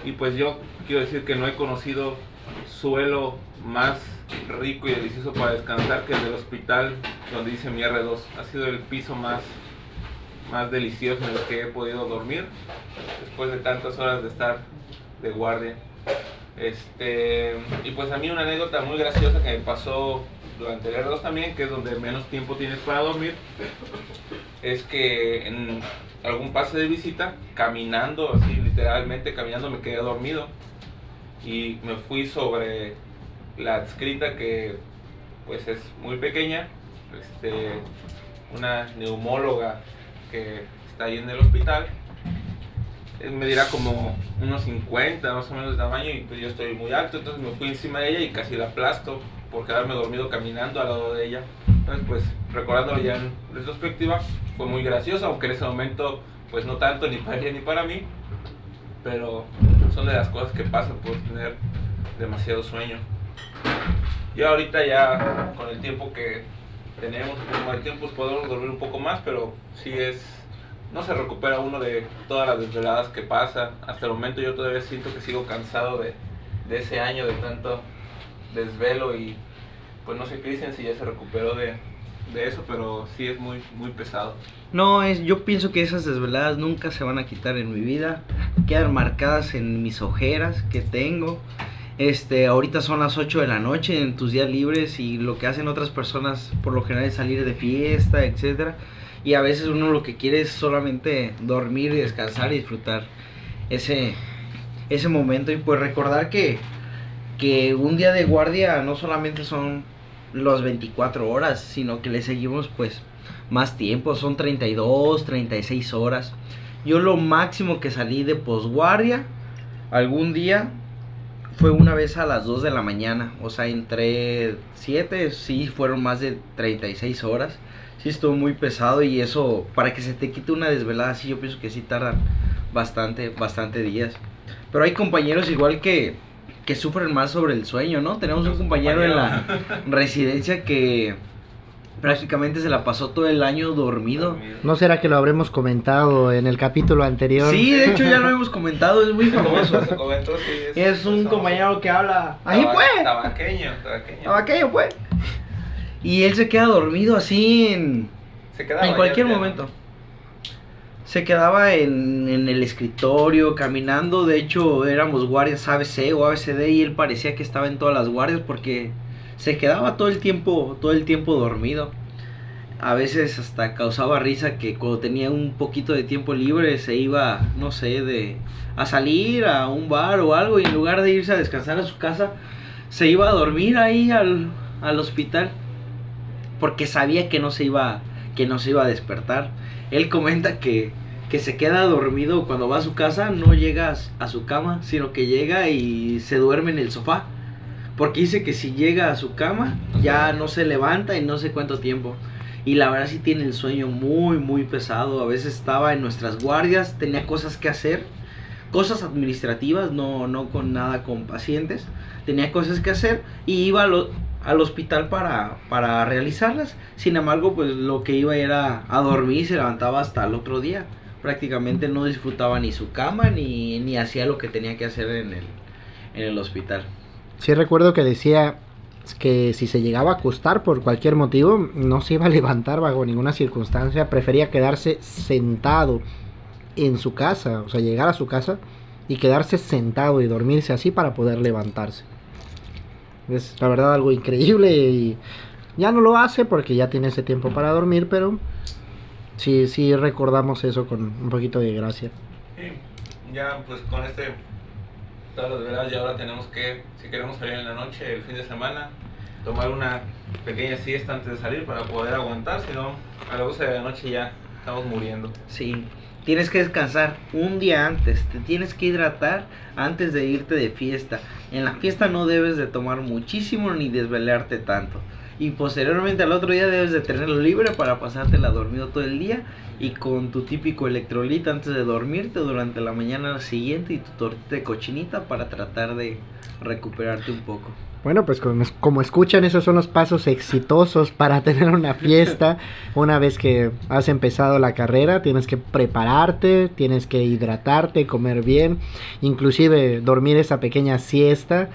Y pues yo quiero decir que no he conocido suelo más rico y delicioso para descansar que el del hospital donde dice mi R2. Ha sido el piso más, más delicioso en el que he podido dormir después de tantas horas de estar de guardia. Este, y pues a mí una anécdota muy graciosa que me pasó durante el R2 también, que es donde menos tiempo tienes para dormir, es que en algún pase de visita, caminando, así literalmente caminando, me quedé dormido y me fui sobre la adscrita que pues es muy pequeña, este, una neumóloga que está ahí en el hospital, eh, me dirá como unos 50 más o menos de tamaño y pues yo estoy muy alto, entonces me fui encima de ella y casi la aplasto por quedarme dormido caminando al lado de ella. Entonces pues recordándolo ya en retrospectiva fue muy gracioso, aunque en ese momento pues no tanto ni para ella ni para mí, pero son de las cosas que pasan por tener demasiado sueño. Y ahorita ya con el tiempo que tenemos, un el tiempo, pues podemos dormir un poco más, pero sí es, no se recupera uno de todas las desveladas que pasa. Hasta el momento yo todavía siento que sigo cansado de, de ese año de tanto desvelo y pues no sé Cristian si ya se recuperó de, de eso, pero sí es muy, muy pesado. No, es, yo pienso que esas desveladas nunca se van a quitar en mi vida. Quedan marcadas en mis ojeras que tengo. Este, ahorita son las 8 de la noche en tus días libres y lo que hacen otras personas por lo general es salir de fiesta, etcétera. Y a veces uno lo que quiere es solamente dormir y descansar y disfrutar ese, ese momento. Y pues recordar que, que un día de guardia no solamente son los 24 horas, sino que le seguimos pues más tiempo, son 32, 36 horas. Yo lo máximo que salí de posguardia algún día fue una vez a las 2 de la mañana, o sea, entre 7, sí, fueron más de 36 horas. Sí estuvo muy pesado y eso, para que se te quite una desvelada, sí, yo pienso que sí tardan bastante, bastante días. Pero hay compañeros igual que, que sufren más sobre el sueño, ¿no? Tenemos un compañero en la residencia que prácticamente se la pasó todo el año dormido. ¿No será que lo habremos comentado en el capítulo anterior? Sí, de hecho ya lo hemos comentado, es muy famoso. Es un compañero que habla. Ahí pues. Tabaqueño, tabaqueño. Tabaqueño pues. Y él se queda dormido así en, Se quedaba en cualquier momento. Se quedaba en, en el escritorio, caminando. De hecho, éramos guardias ABC o ABCD y él parecía que estaba en todas las guardias porque se quedaba todo el tiempo, todo el tiempo dormido. A veces hasta causaba risa que cuando tenía un poquito de tiempo libre se iba, no sé, de a salir a un bar o algo y en lugar de irse a descansar a su casa, se iba a dormir ahí al, al hospital porque sabía que no se iba que no se iba a despertar. Él comenta que, que se queda dormido cuando va a su casa, no llega a su cama, sino que llega y se duerme en el sofá. Porque dice que si llega a su cama, ya no se levanta y no sé cuánto tiempo. Y la verdad sí tiene el sueño muy, muy pesado. A veces estaba en nuestras guardias, tenía cosas que hacer. Cosas administrativas, no, no con nada con pacientes. Tenía cosas que hacer y iba a lo- al hospital para, para realizarlas. Sin embargo, pues lo que iba era a dormir y se levantaba hasta el otro día. Prácticamente no disfrutaba ni su cama ni, ni hacía lo que tenía que hacer en el, en el hospital. Sí recuerdo que decía que si se llegaba a acostar por cualquier motivo, no se iba a levantar bajo ninguna circunstancia, prefería quedarse sentado en su casa, o sea, llegar a su casa y quedarse sentado y dormirse así para poder levantarse. Es la verdad algo increíble y ya no lo hace porque ya tiene ese tiempo para dormir, pero sí, sí recordamos eso con un poquito de gracia. Sí, ya pues con este, todas las veladas ya ahora tenemos que, si queremos salir en la noche, el fin de semana, tomar una pequeña siesta antes de salir para poder aguantar, si no, a las 12 de la noche ya estamos muriendo. Sí, tienes que descansar un día antes, te tienes que hidratar antes de irte de fiesta. En la fiesta no debes de tomar muchísimo ni desvelarte tanto. Y posteriormente al otro día debes de tenerlo libre para pasártela dormido todo el día y con tu típico electrolito antes de dormirte durante la mañana siguiente y tu tortita de cochinita para tratar de recuperarte un poco. Bueno, pues como, escuchan, esos son los pasos exitosos para tener una fiesta. Una vez que has empezado la carrera, tienes que prepararte, tienes que hidratarte, comer bien, inclusive dormir esa pequeña siesta.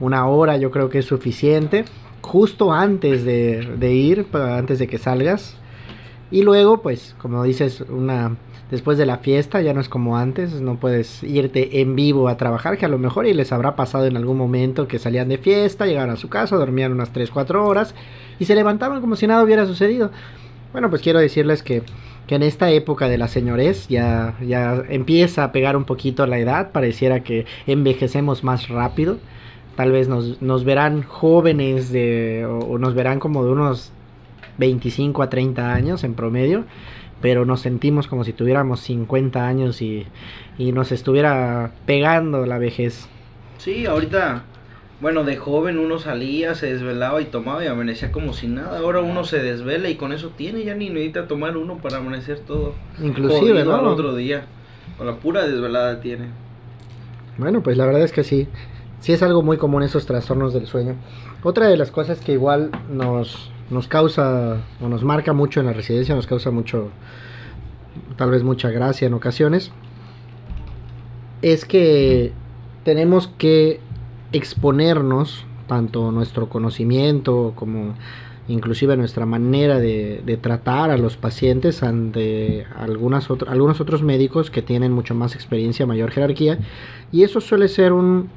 Una hora yo creo que es suficiente, justo antes de, de ir, antes de que salgas. Y luego, pues, como dices, una después de la fiesta, ya no es como antes, no puedes irte en vivo a trabajar, que a lo mejor y les habrá pasado en algún momento que salían de fiesta, llegaban a su casa, dormían unas 3, 4 horas y se levantaban como si nada hubiera sucedido. Bueno, pues quiero decirles que, que en esta época de la señores ya, ya empieza a pegar un poquito la edad, pareciera que envejecemos más rápido. Tal vez nos, nos verán jóvenes de, o, nos verán como de unos 25 a 30 años en promedio pero nos sentimos como si tuviéramos 50 años y, y nos estuviera pegando la vejez. Sí, ahorita, bueno, de joven uno salía, se desvelaba y tomaba y amanecía como si nada. Ahora uno se desvela y con eso tiene, ya ni necesita tomar uno para amanecer todo. Inclusive, ¿no? Al otro día, con la pura desvelada tiene. Bueno, pues la verdad es que sí, sí es algo muy común esos trastornos del sueño. Otra de las cosas que igual nos, nos causa o nos marca mucho en la residencia, nos causa mucho, tal vez mucha gracia en ocasiones, es que tenemos que exponernos tanto nuestro conocimiento como inclusive nuestra manera de, tratar a los pacientes ante algunos otros médicos que tienen mucho más experiencia, mayor jerarquía, y eso suele ser un,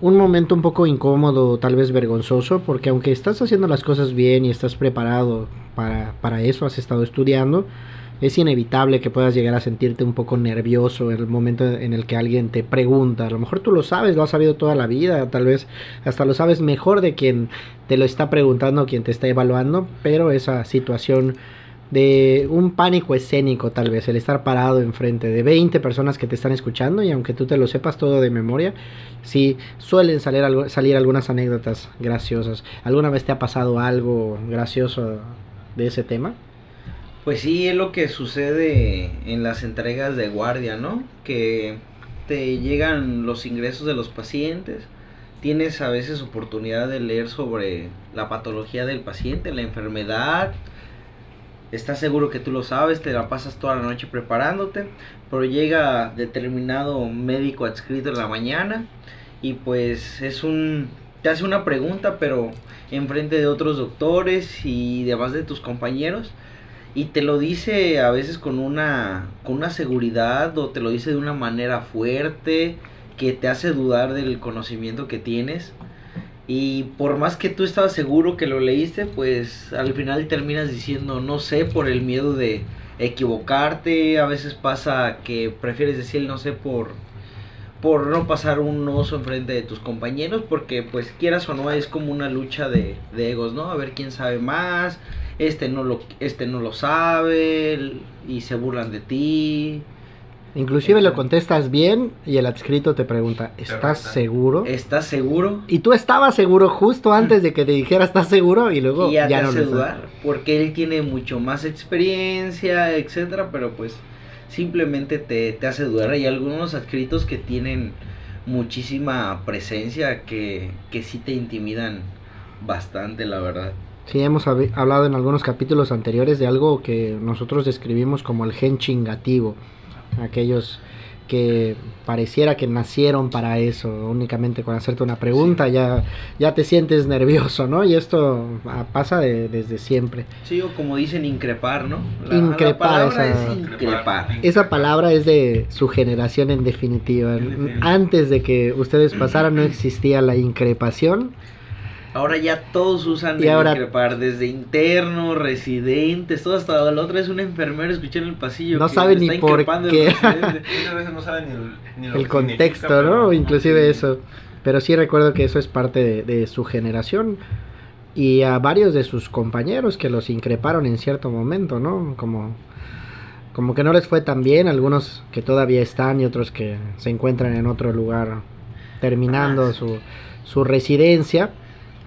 un momento un poco incómodo, tal vez vergonzoso, porque aunque estás haciendo las cosas bien y estás preparado para, para eso, has estado estudiando, es inevitable que puedas llegar a sentirte un poco nervioso en el momento en el que alguien te pregunta. A lo mejor tú lo sabes, lo has sabido toda la vida, tal vez hasta lo sabes mejor de quien te lo está preguntando, quien te está evaluando, pero esa situación de un pánico escénico tal vez, el estar parado enfrente de 20 personas que te están escuchando y aunque tú te lo sepas todo de memoria, sí suelen salir, salir algunas anécdotas graciosas. ¿Alguna vez te ha pasado algo gracioso de ese tema? Pues sí, es lo que sucede en las entregas de guardia, ¿no? Que te llegan los ingresos de los pacientes, tienes a veces oportunidad de leer sobre la patología del paciente, la enfermedad, estás seguro que tú lo sabes, te la pasas toda la noche preparándote, pero llega determinado médico adscrito en la mañana y pues es un te hace una pregunta, pero enfrente de otros doctores y demás de tus compañeros y te lo dice a veces con una con una seguridad o te lo dice de una manera fuerte que te hace dudar del conocimiento que tienes y por más que tú estabas seguro que lo leíste, pues al final terminas diciendo no sé por el miedo de equivocarte. A veces pasa que prefieres decir no sé por por no pasar un oso enfrente de tus compañeros porque pues quieras o no es como una lucha de, de egos, ¿no? A ver quién sabe más. Este no lo este no lo sabe y se burlan de ti. Inclusive lo contestas bien y el adscrito te pregunta, ¿estás seguro? ¿Estás seguro? Y tú estabas seguro justo antes de que te dijera ¿estás seguro? Y luego y ya, ya te no hace lo dudar, porque él tiene mucho más experiencia, etcétera, pero pues simplemente te, te hace dudar. Hay algunos adscritos que tienen muchísima presencia que, que sí te intimidan bastante, la verdad. Sí, hemos hab- hablado en algunos capítulos anteriores de algo que nosotros describimos como el gen chingativo. Aquellos que pareciera que nacieron para eso, únicamente con hacerte una pregunta ya, ya te sientes nervioso, ¿no? Y esto ah, pasa de- desde siempre. Sí, o como dicen, increpar, ¿no? Increpar, palabra esa- es increpar. Esa palabra es de su generación en definitiva. En definitiva. Antes de que ustedes pasaran no existía la increpación. Ahora ya todos usan Y el ahora- increpar, desde internos, residentes, todo hasta la otra es un enfermero escuché en el pasillo. No que sabe ni por qué. Muchas veces no saben ni el, ni lo el que contexto, ¿no? pero- Inclusive eso. Pero sí recuerdo que eso es parte de, de su generación. Y a varios de sus compañeros que los increparon en cierto momento, ¿no? Como, como que no les fue tan bien, algunos que todavía están y otros que se encuentran en otro lugar terminando Ah, su, su residencia.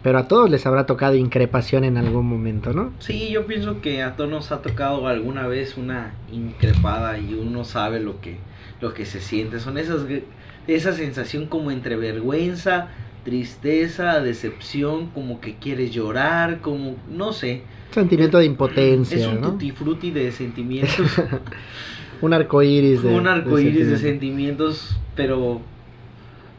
Pero a todos les habrá tocado increpación en algún momento, ¿no? Sí, yo pienso que a todos nos ha tocado alguna vez una increpada y uno sabe lo que, lo que se siente. Son esas, esa sensación como entre vergüenza, tristeza, decepción, como que quieres llorar, como, no sé. Sentimiento de impotencia, Es un ¿no? tutti frutti de sentimientos. Un arco iris de. un arco iris de sentimientos. sentimientos, pero,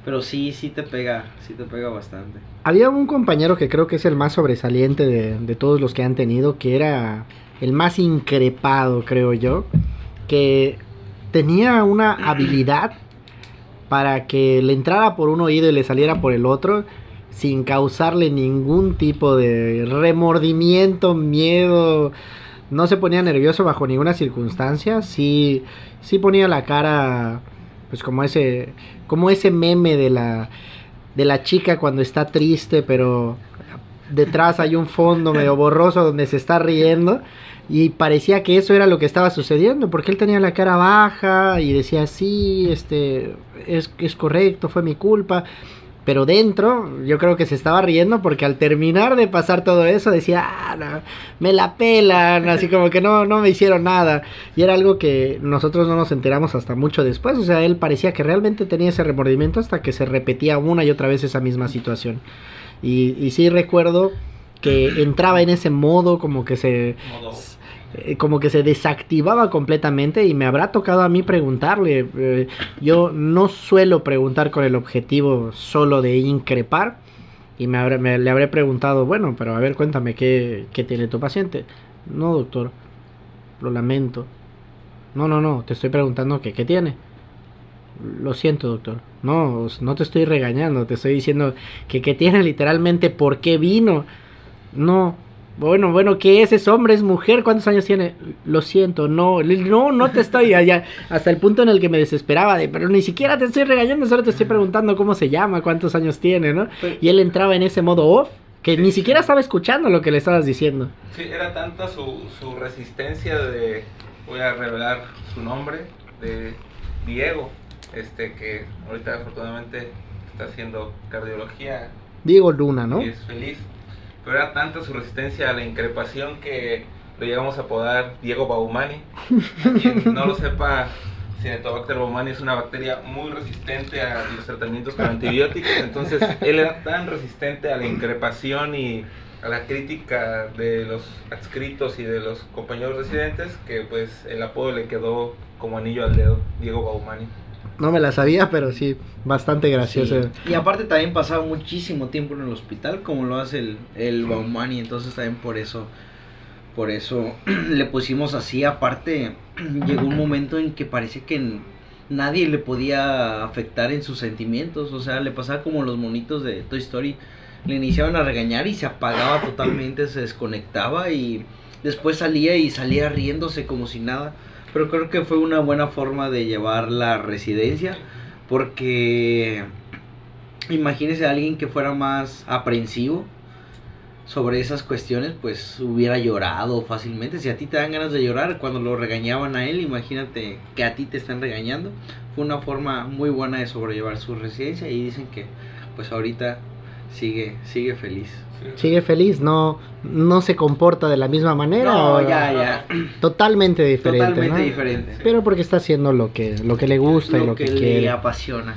pero sí, sí te pega, sí te pega bastante. Había un compañero que creo que es el más sobresaliente de, de todos los que han tenido, que era el más increpado, creo yo, que tenía una habilidad para que le entrara por un oído y le saliera por el otro sin causarle ningún tipo de remordimiento, miedo. No se ponía nervioso bajo ninguna circunstancia. Sí, sí ponía la cara, pues como ese, como ese meme de la, de la chica cuando está triste, pero detrás hay un fondo medio borroso donde se está riendo. Y parecía que eso era lo que estaba sucediendo, porque él tenía la cara baja y decía, sí, este, es, es correcto, fue mi culpa. Pero dentro, yo creo que se estaba riendo porque al terminar de pasar todo eso decía, ah, me la pelan, así como que no, no me hicieron nada. Y era algo que nosotros no nos enteramos hasta mucho después. O sea, él parecía que realmente tenía ese remordimiento hasta que se repetía una y otra vez esa misma situación. Y, y sí recuerdo que entraba en ese modo como que se eh, como que se desactivaba completamente y me habrá tocado a mí preguntarle. eh, yo no suelo preguntar con el objetivo solo de increpar y me, habré- me- le habré preguntado, bueno, pero a ver, cuéntame qué, qué tiene tu paciente. No, doctor, lo lamento. No, no, no, te estoy preguntando que qué tiene. Lo siento, doctor. No, no te estoy regañando, te estoy diciendo que qué tiene literalmente por qué vino. No, bueno, bueno, ¿qué es? ¿Es hombre? ¿Es mujer? ¿Cuántos años tiene? Lo siento, no, no, no te estoy allá. Hasta el punto en el que me desesperaba de, pero ni siquiera te estoy regañando, solo te estoy preguntando cómo se llama, cuántos años tiene, ¿no? Y él entraba en ese modo off, que ni siquiera estaba escuchando lo que le estabas diciendo. Sí, era tanta su, su resistencia de, voy a revelar su nombre, de Diego, este que ahorita afortunadamente está haciendo cardiología Diego Luna, ¿no? y es feliz. Pero era tanta su resistencia a la increpación que lo llegamos a apodar Diego Baumani. Quien no lo sepa, Cinetobacter baumani es una bacteria muy resistente a los tratamientos con antibióticos. Entonces, él era tan resistente a la increpación y a la crítica de los adscritos y de los compañeros residentes que pues el apodo le quedó como anillo al dedo, Diego Baumani. No me la sabía, pero sí, bastante gracioso. Sí. Y aparte también pasaba muchísimo tiempo en el hospital, como lo hace el, el Baumani, entonces también por eso, por eso le pusimos así. Aparte, llegó un momento en que parece que nadie le podía afectar en sus sentimientos, o sea, le pasaba como los monitos de Toy Story, le iniciaban a regañar y se apagaba totalmente, se desconectaba y después salía y salía riéndose como si nada. Pero creo que fue una buena forma de llevar la residencia. Porque imagínese a alguien que fuera más aprensivo sobre esas cuestiones, pues hubiera llorado fácilmente. Si a ti te dan ganas de llorar cuando lo regañaban a él, imagínate que a ti te están regañando. Fue una forma muy buena de sobrellevar su residencia y dicen que pues ahorita sigue sigue feliz. Sigue feliz, no, no se comporta de la misma manera. No, ya, ya. Totalmente diferente. Totalmente ¿no? diferente. Pero porque está haciendo lo que, lo que le gusta y Lo lo que, que le apasiona.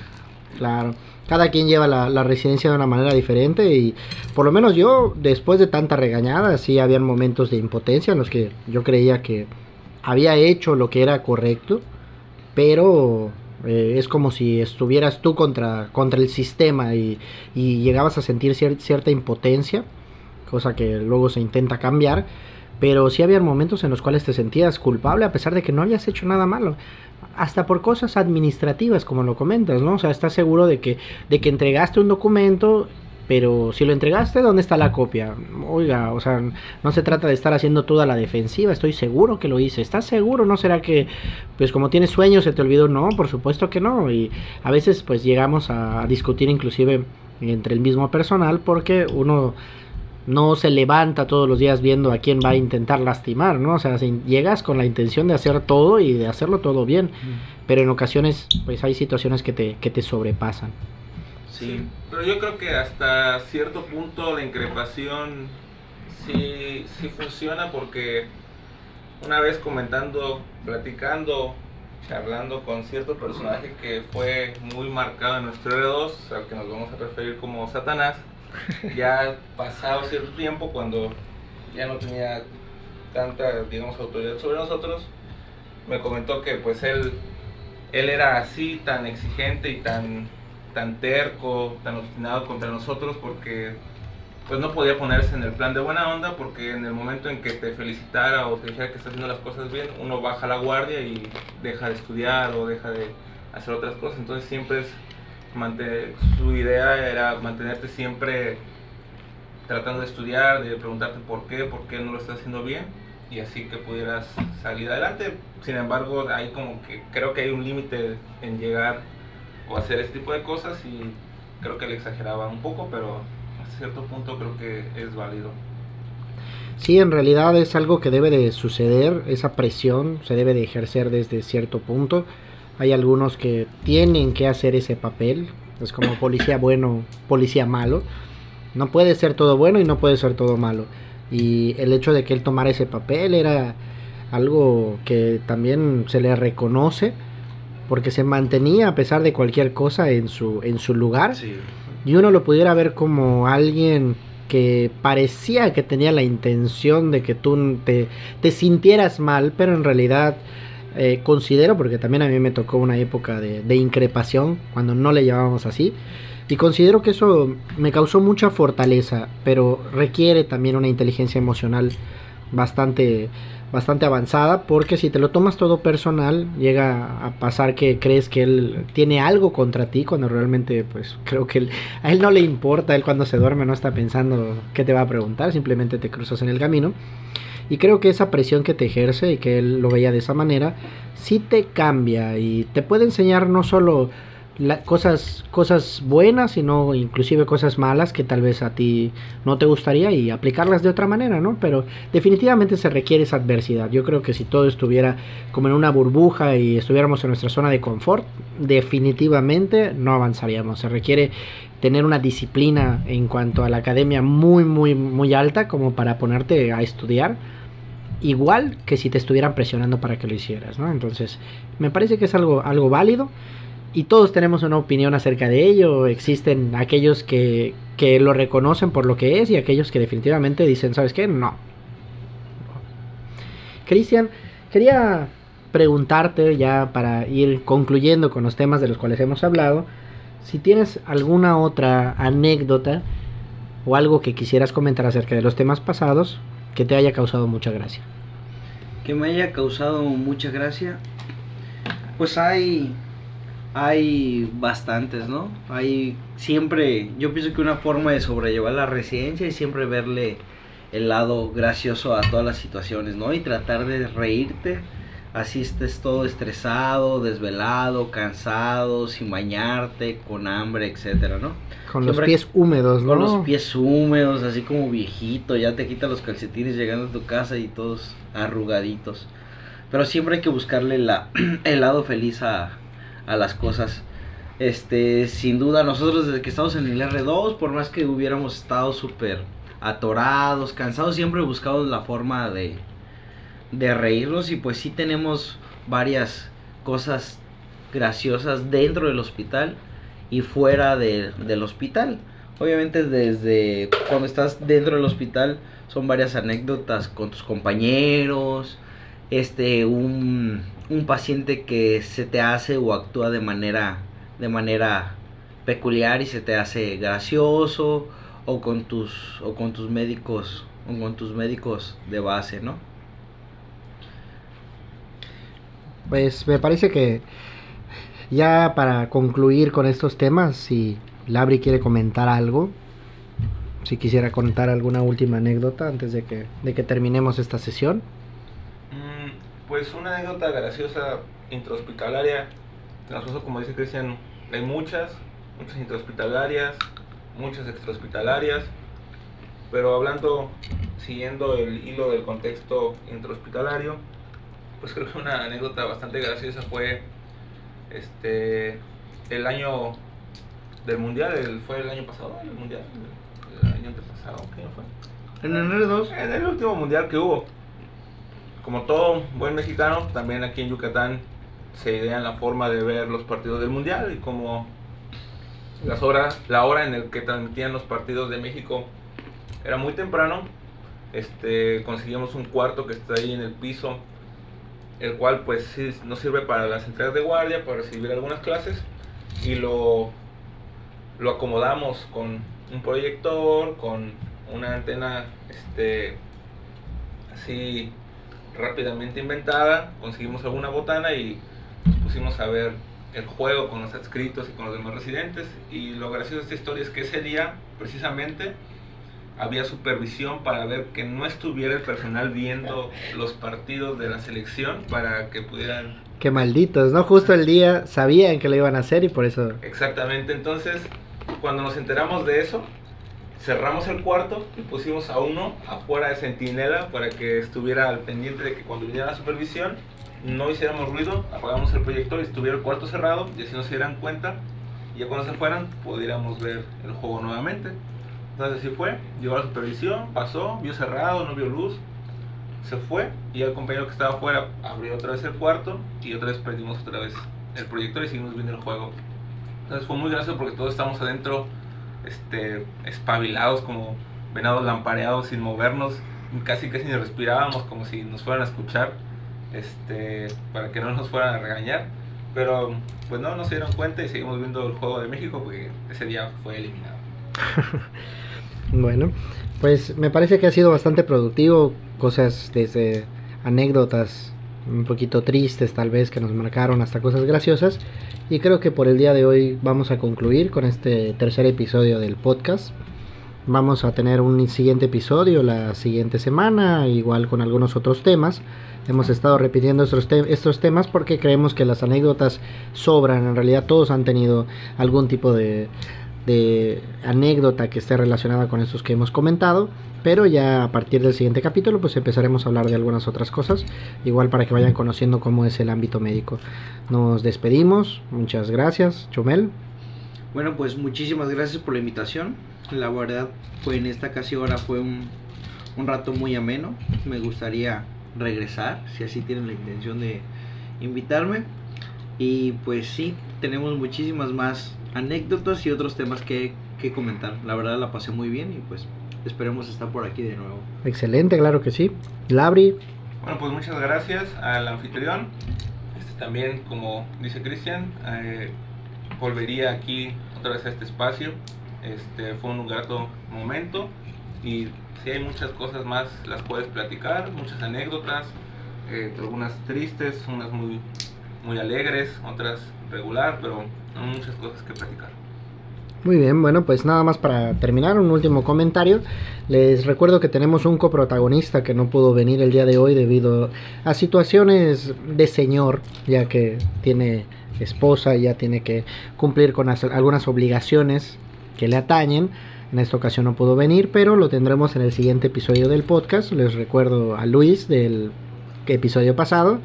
Claro. Cada quien lleva la, la residencia de una manera diferente y por lo menos yo, después de tanta regañada, sí habían momentos de impotencia en los que yo creía que había hecho lo que era correcto, pero eh, es como si estuvieras tú contra, contra el sistema y, llegabas a sentir cier- cierta impotencia, cosa que luego se intenta cambiar, pero sí habían momentos en los cuales te sentías culpable a pesar de que no habías hecho nada malo. Hasta por cosas administrativas, como lo comentas, ¿no? O sea, estás seguro de que, de que entregaste un documento, pero si lo entregaste, ¿dónde está la copia? Oiga, o sea, no se trata de estar haciendo toda la defensiva, estoy seguro que lo hice. ¿Estás seguro? ¿No será que, pues como tienes sueños, se te olvidó? No, por supuesto que no. Y a veces, pues llegamos a, discutir inclusive entre el mismo personal porque uno no se levanta todos los días viendo a quién va a intentar lastimar, ¿no? O sea, si llegas con la intención de hacer todo y de hacerlo todo bien, pero en ocasiones pues hay situaciones que te, que te sobrepasan. Sí, pero yo creo que hasta cierto punto la increpación sí, sí funciona porque una vez comentando, platicando charlando con cierto personaje que fue muy marcado en nuestro R2, al que nos vamos a referir como Satanás, ya pasado cierto tiempo, cuando ya no tenía tanta, digamos, autoridad sobre nosotros, me comentó que pues él, él era así, tan exigente y tan, tan terco, tan obstinado contra nosotros porque pues no podía ponerse en el plan de buena onda porque en el momento en que te felicitara o te dijera que estás haciendo las cosas bien, uno baja la guardia y deja de estudiar o deja de hacer otras cosas. Entonces siempre es su idea era mantenerte siempre tratando de estudiar, de preguntarte por qué, por qué no lo estás haciendo bien y así que pudieras salir adelante. Sin embargo, hay como que creo que hay un límite en llegar o hacer este tipo de cosas y creo que le exageraba un poco, pero hasta cierto punto creo que es válido. Sí, en realidad es algo que debe de suceder, esa presión se debe de ejercer desde cierto punto. Hay algunos que tienen que hacer ese papel, es como policía bueno, policía malo. No puede ser todo bueno y no puede ser todo malo. Y el hecho de que él tomara ese papel era algo que también se le reconoce porque se mantenía a pesar de cualquier cosa en su, en su lugar. Sí. Y uno lo pudiera ver como alguien que parecía que tenía la intención de que tú te, te sintieras mal, pero en realidad eh, considero, porque también a mí me tocó una época de, de increpación, cuando no le llamábamos así, y considero que eso me causó mucha fortaleza, pero requiere también una inteligencia emocional bastante bastante avanzada porque si te lo tomas todo personal llega a pasar que crees que él tiene algo contra ti cuando realmente pues creo que él- a él no le importa él cuando se duerme no está pensando qué te va a preguntar simplemente te cruzas en el camino. Y creo que esa presión que te ejerce y que él lo veía de esa manera sí te cambia y te puede enseñar no solo la- cosas, cosas buenas, sino inclusive cosas malas que tal vez a ti no te gustaría y aplicarlas de otra manera, ¿no? Pero definitivamente se requiere esa adversidad. Yo creo que si todo estuviera como en una burbuja y estuviéramos en nuestra zona de confort, definitivamente no avanzaríamos. Se requiere tener una disciplina en cuanto a la academia muy, muy, muy alta como para ponerte a estudiar igual que si te estuvieran presionando para que lo hicieras, ¿no? Entonces, me parece que es algo, algo válido y todos tenemos una opinión acerca de ello. Existen aquellos que, que lo reconocen por lo que es y aquellos que definitivamente dicen, ¿sabes qué? No. Cristian, quería preguntarte ya para ir concluyendo con los temas de los cuales hemos hablado, si tienes alguna otra anécdota o algo que quisieras comentar acerca de los temas pasados que te haya causado mucha gracia. que me haya causado mucha gracia. Pues hay hay bastantes, ¿no? Hay siempre, yo pienso que una forma de sobrellevar la residencia es siempre verle el lado gracioso a todas las situaciones, ¿no? Y tratar de reírte, así estés todo estresado, desvelado, cansado, sin bañarte, con hambre, etcétera, ¿no? Con los pies húmedos, ¿no? Con los pies húmedos, así como viejito, ya te quitas los calcetines llegando a tu casa y todos arrugaditos. Pero siempre hay que buscarle la, el lado feliz a, a las cosas. Este, sin duda, nosotros desde que estamos en el R2, por más que hubiéramos estado súper atorados, cansados, siempre buscamos la forma de, de reírnos y pues sí tenemos varias cosas graciosas dentro del hospital y fuera de- del hospital. Obviamente desde cuando estás dentro del hospital son varias anécdotas con tus compañeros, este un, un paciente que se te hace o actúa de manera de manera peculiar y se te hace gracioso o con tus o con tus médicos o con tus médicos de base, ¿no? Pues me parece que ya para concluir con estos temas, si Labri quiere comentar algo, si quisiera contar alguna última anécdota antes de que, de que terminemos esta sesión. Pues una anécdota graciosa intrahospitalaria. Transcurso, como dice Cristian, hay muchas, muchas intrahospitalarias, muchas extrahospitalarias. Pero hablando, siguiendo el hilo del contexto intrahospitalario, pues creo que una anécdota bastante graciosa fue este el año del mundial, el- fue el año pasado, el mundial, el año antepasado, ¿qué año fue? En el R2 En el último mundial que hubo. Como todo buen mexicano, también aquí en Yucatán se idean la forma de ver los partidos del Mundial y como las horas, la hora en la que transmitían los partidos de México era muy temprano, este, conseguimos un cuarto que está ahí en el piso, el cual pues sí nos sirve para las entregas de guardia, para recibir algunas clases y lo, lo acomodamos con un proyector, con una antena este, así rápidamente inventada, conseguimos alguna botana y nos pusimos a ver el juego con los adscritos y con los demás residentes. Y lo gracioso de esta historia es que ese día, precisamente, había supervisión para ver que no estuviera el personal viendo los partidos de la selección para que pudieran... Qué malditos, ¿no? Justo el día sabían que lo iban a hacer y por eso... Exactamente, entonces cuando nos enteramos de eso, cerramos el cuarto y pusimos a uno afuera de centinela para que estuviera al pendiente de que cuando viniera la supervisión no hiciéramos ruido, apagamos el proyector y estuviera el cuarto cerrado y así no se dieran cuenta y ya cuando se fueran pudiéramos ver el juego nuevamente. Entonces así fue, llegó la supervisión, pasó, vio cerrado, no vio luz, se fue y el compañero que estaba afuera abrió otra vez el cuarto y otra vez perdimos otra vez el proyector y seguimos viendo el juego. Entonces fue muy gracioso porque todos estamos adentro este, espabilados como venados lampareados sin movernos, casi casi ni respirábamos como si nos fueran a escuchar este, para que no nos fueran a regañar. Pero pues no, no se dieron cuenta y seguimos viendo el juego de México porque ese día fue eliminado. bueno, pues me parece que ha sido bastante productivo, cosas desde anécdotas un poquito tristes tal vez que nos marcaron hasta cosas graciosas y creo que por el día de hoy vamos a concluir con este tercer episodio del podcast. Vamos a tener un siguiente episodio la siguiente semana, igual con algunos otros temas. Hemos estado repitiendo estos, estos temas porque creemos que las anécdotas sobran. En realidad todos han tenido algún tipo de, de anécdota que esté relacionada con estos que hemos comentado. Pero ya a partir del siguiente capítulo pues empezaremos a hablar de algunas otras cosas. Igual para que vayan conociendo cómo es el ámbito médico. Nos despedimos. Muchas gracias. Chumel. Bueno pues muchísimas gracias por la invitación la verdad, fue en esta casi hora fue un, un rato muy ameno. Me gustaría regresar, si así tienen la intención de invitarme. Y pues sí, tenemos muchísimas más anécdotas y otros temas que, que comentar. La verdad la pasé muy bien y pues esperemos estar por aquí de nuevo. Excelente, claro que sí. Labri. Bueno, pues muchas gracias al anfitrión. Este, también, como dice Cristian, eh, volvería aquí otra vez a este espacio este, fue un grato momento y si hay muchas cosas más las puedes platicar, muchas anécdotas, eh, algunas tristes, unas muy, muy alegres, otras regular, pero hay muchas cosas que platicar. Muy bien, bueno, pues nada más para terminar, un último comentario. Les recuerdo que tenemos un coprotagonista que no pudo venir el día de hoy debido a situaciones de señor, ya que tiene esposa y ya tiene que cumplir con algunas obligaciones que le atañen. En esta ocasión no pudo venir, pero lo tendremos en el siguiente episodio del podcast. Les recuerdo a Luis del episodio pasado.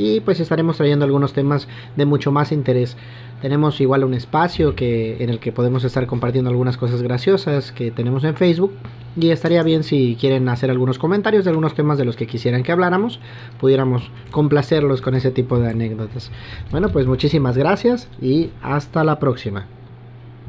Y pues estaremos trayendo algunos temas de mucho más interés. Tenemos igual un espacio que, en el que podemos estar compartiendo algunas cosas graciosas que tenemos en Facebook. Y estaría bien si quieren hacer algunos comentarios de algunos temas de los que quisieran que habláramos. Pudiéramos complacerlos con ese tipo de anécdotas. Bueno, pues muchísimas gracias y hasta la próxima.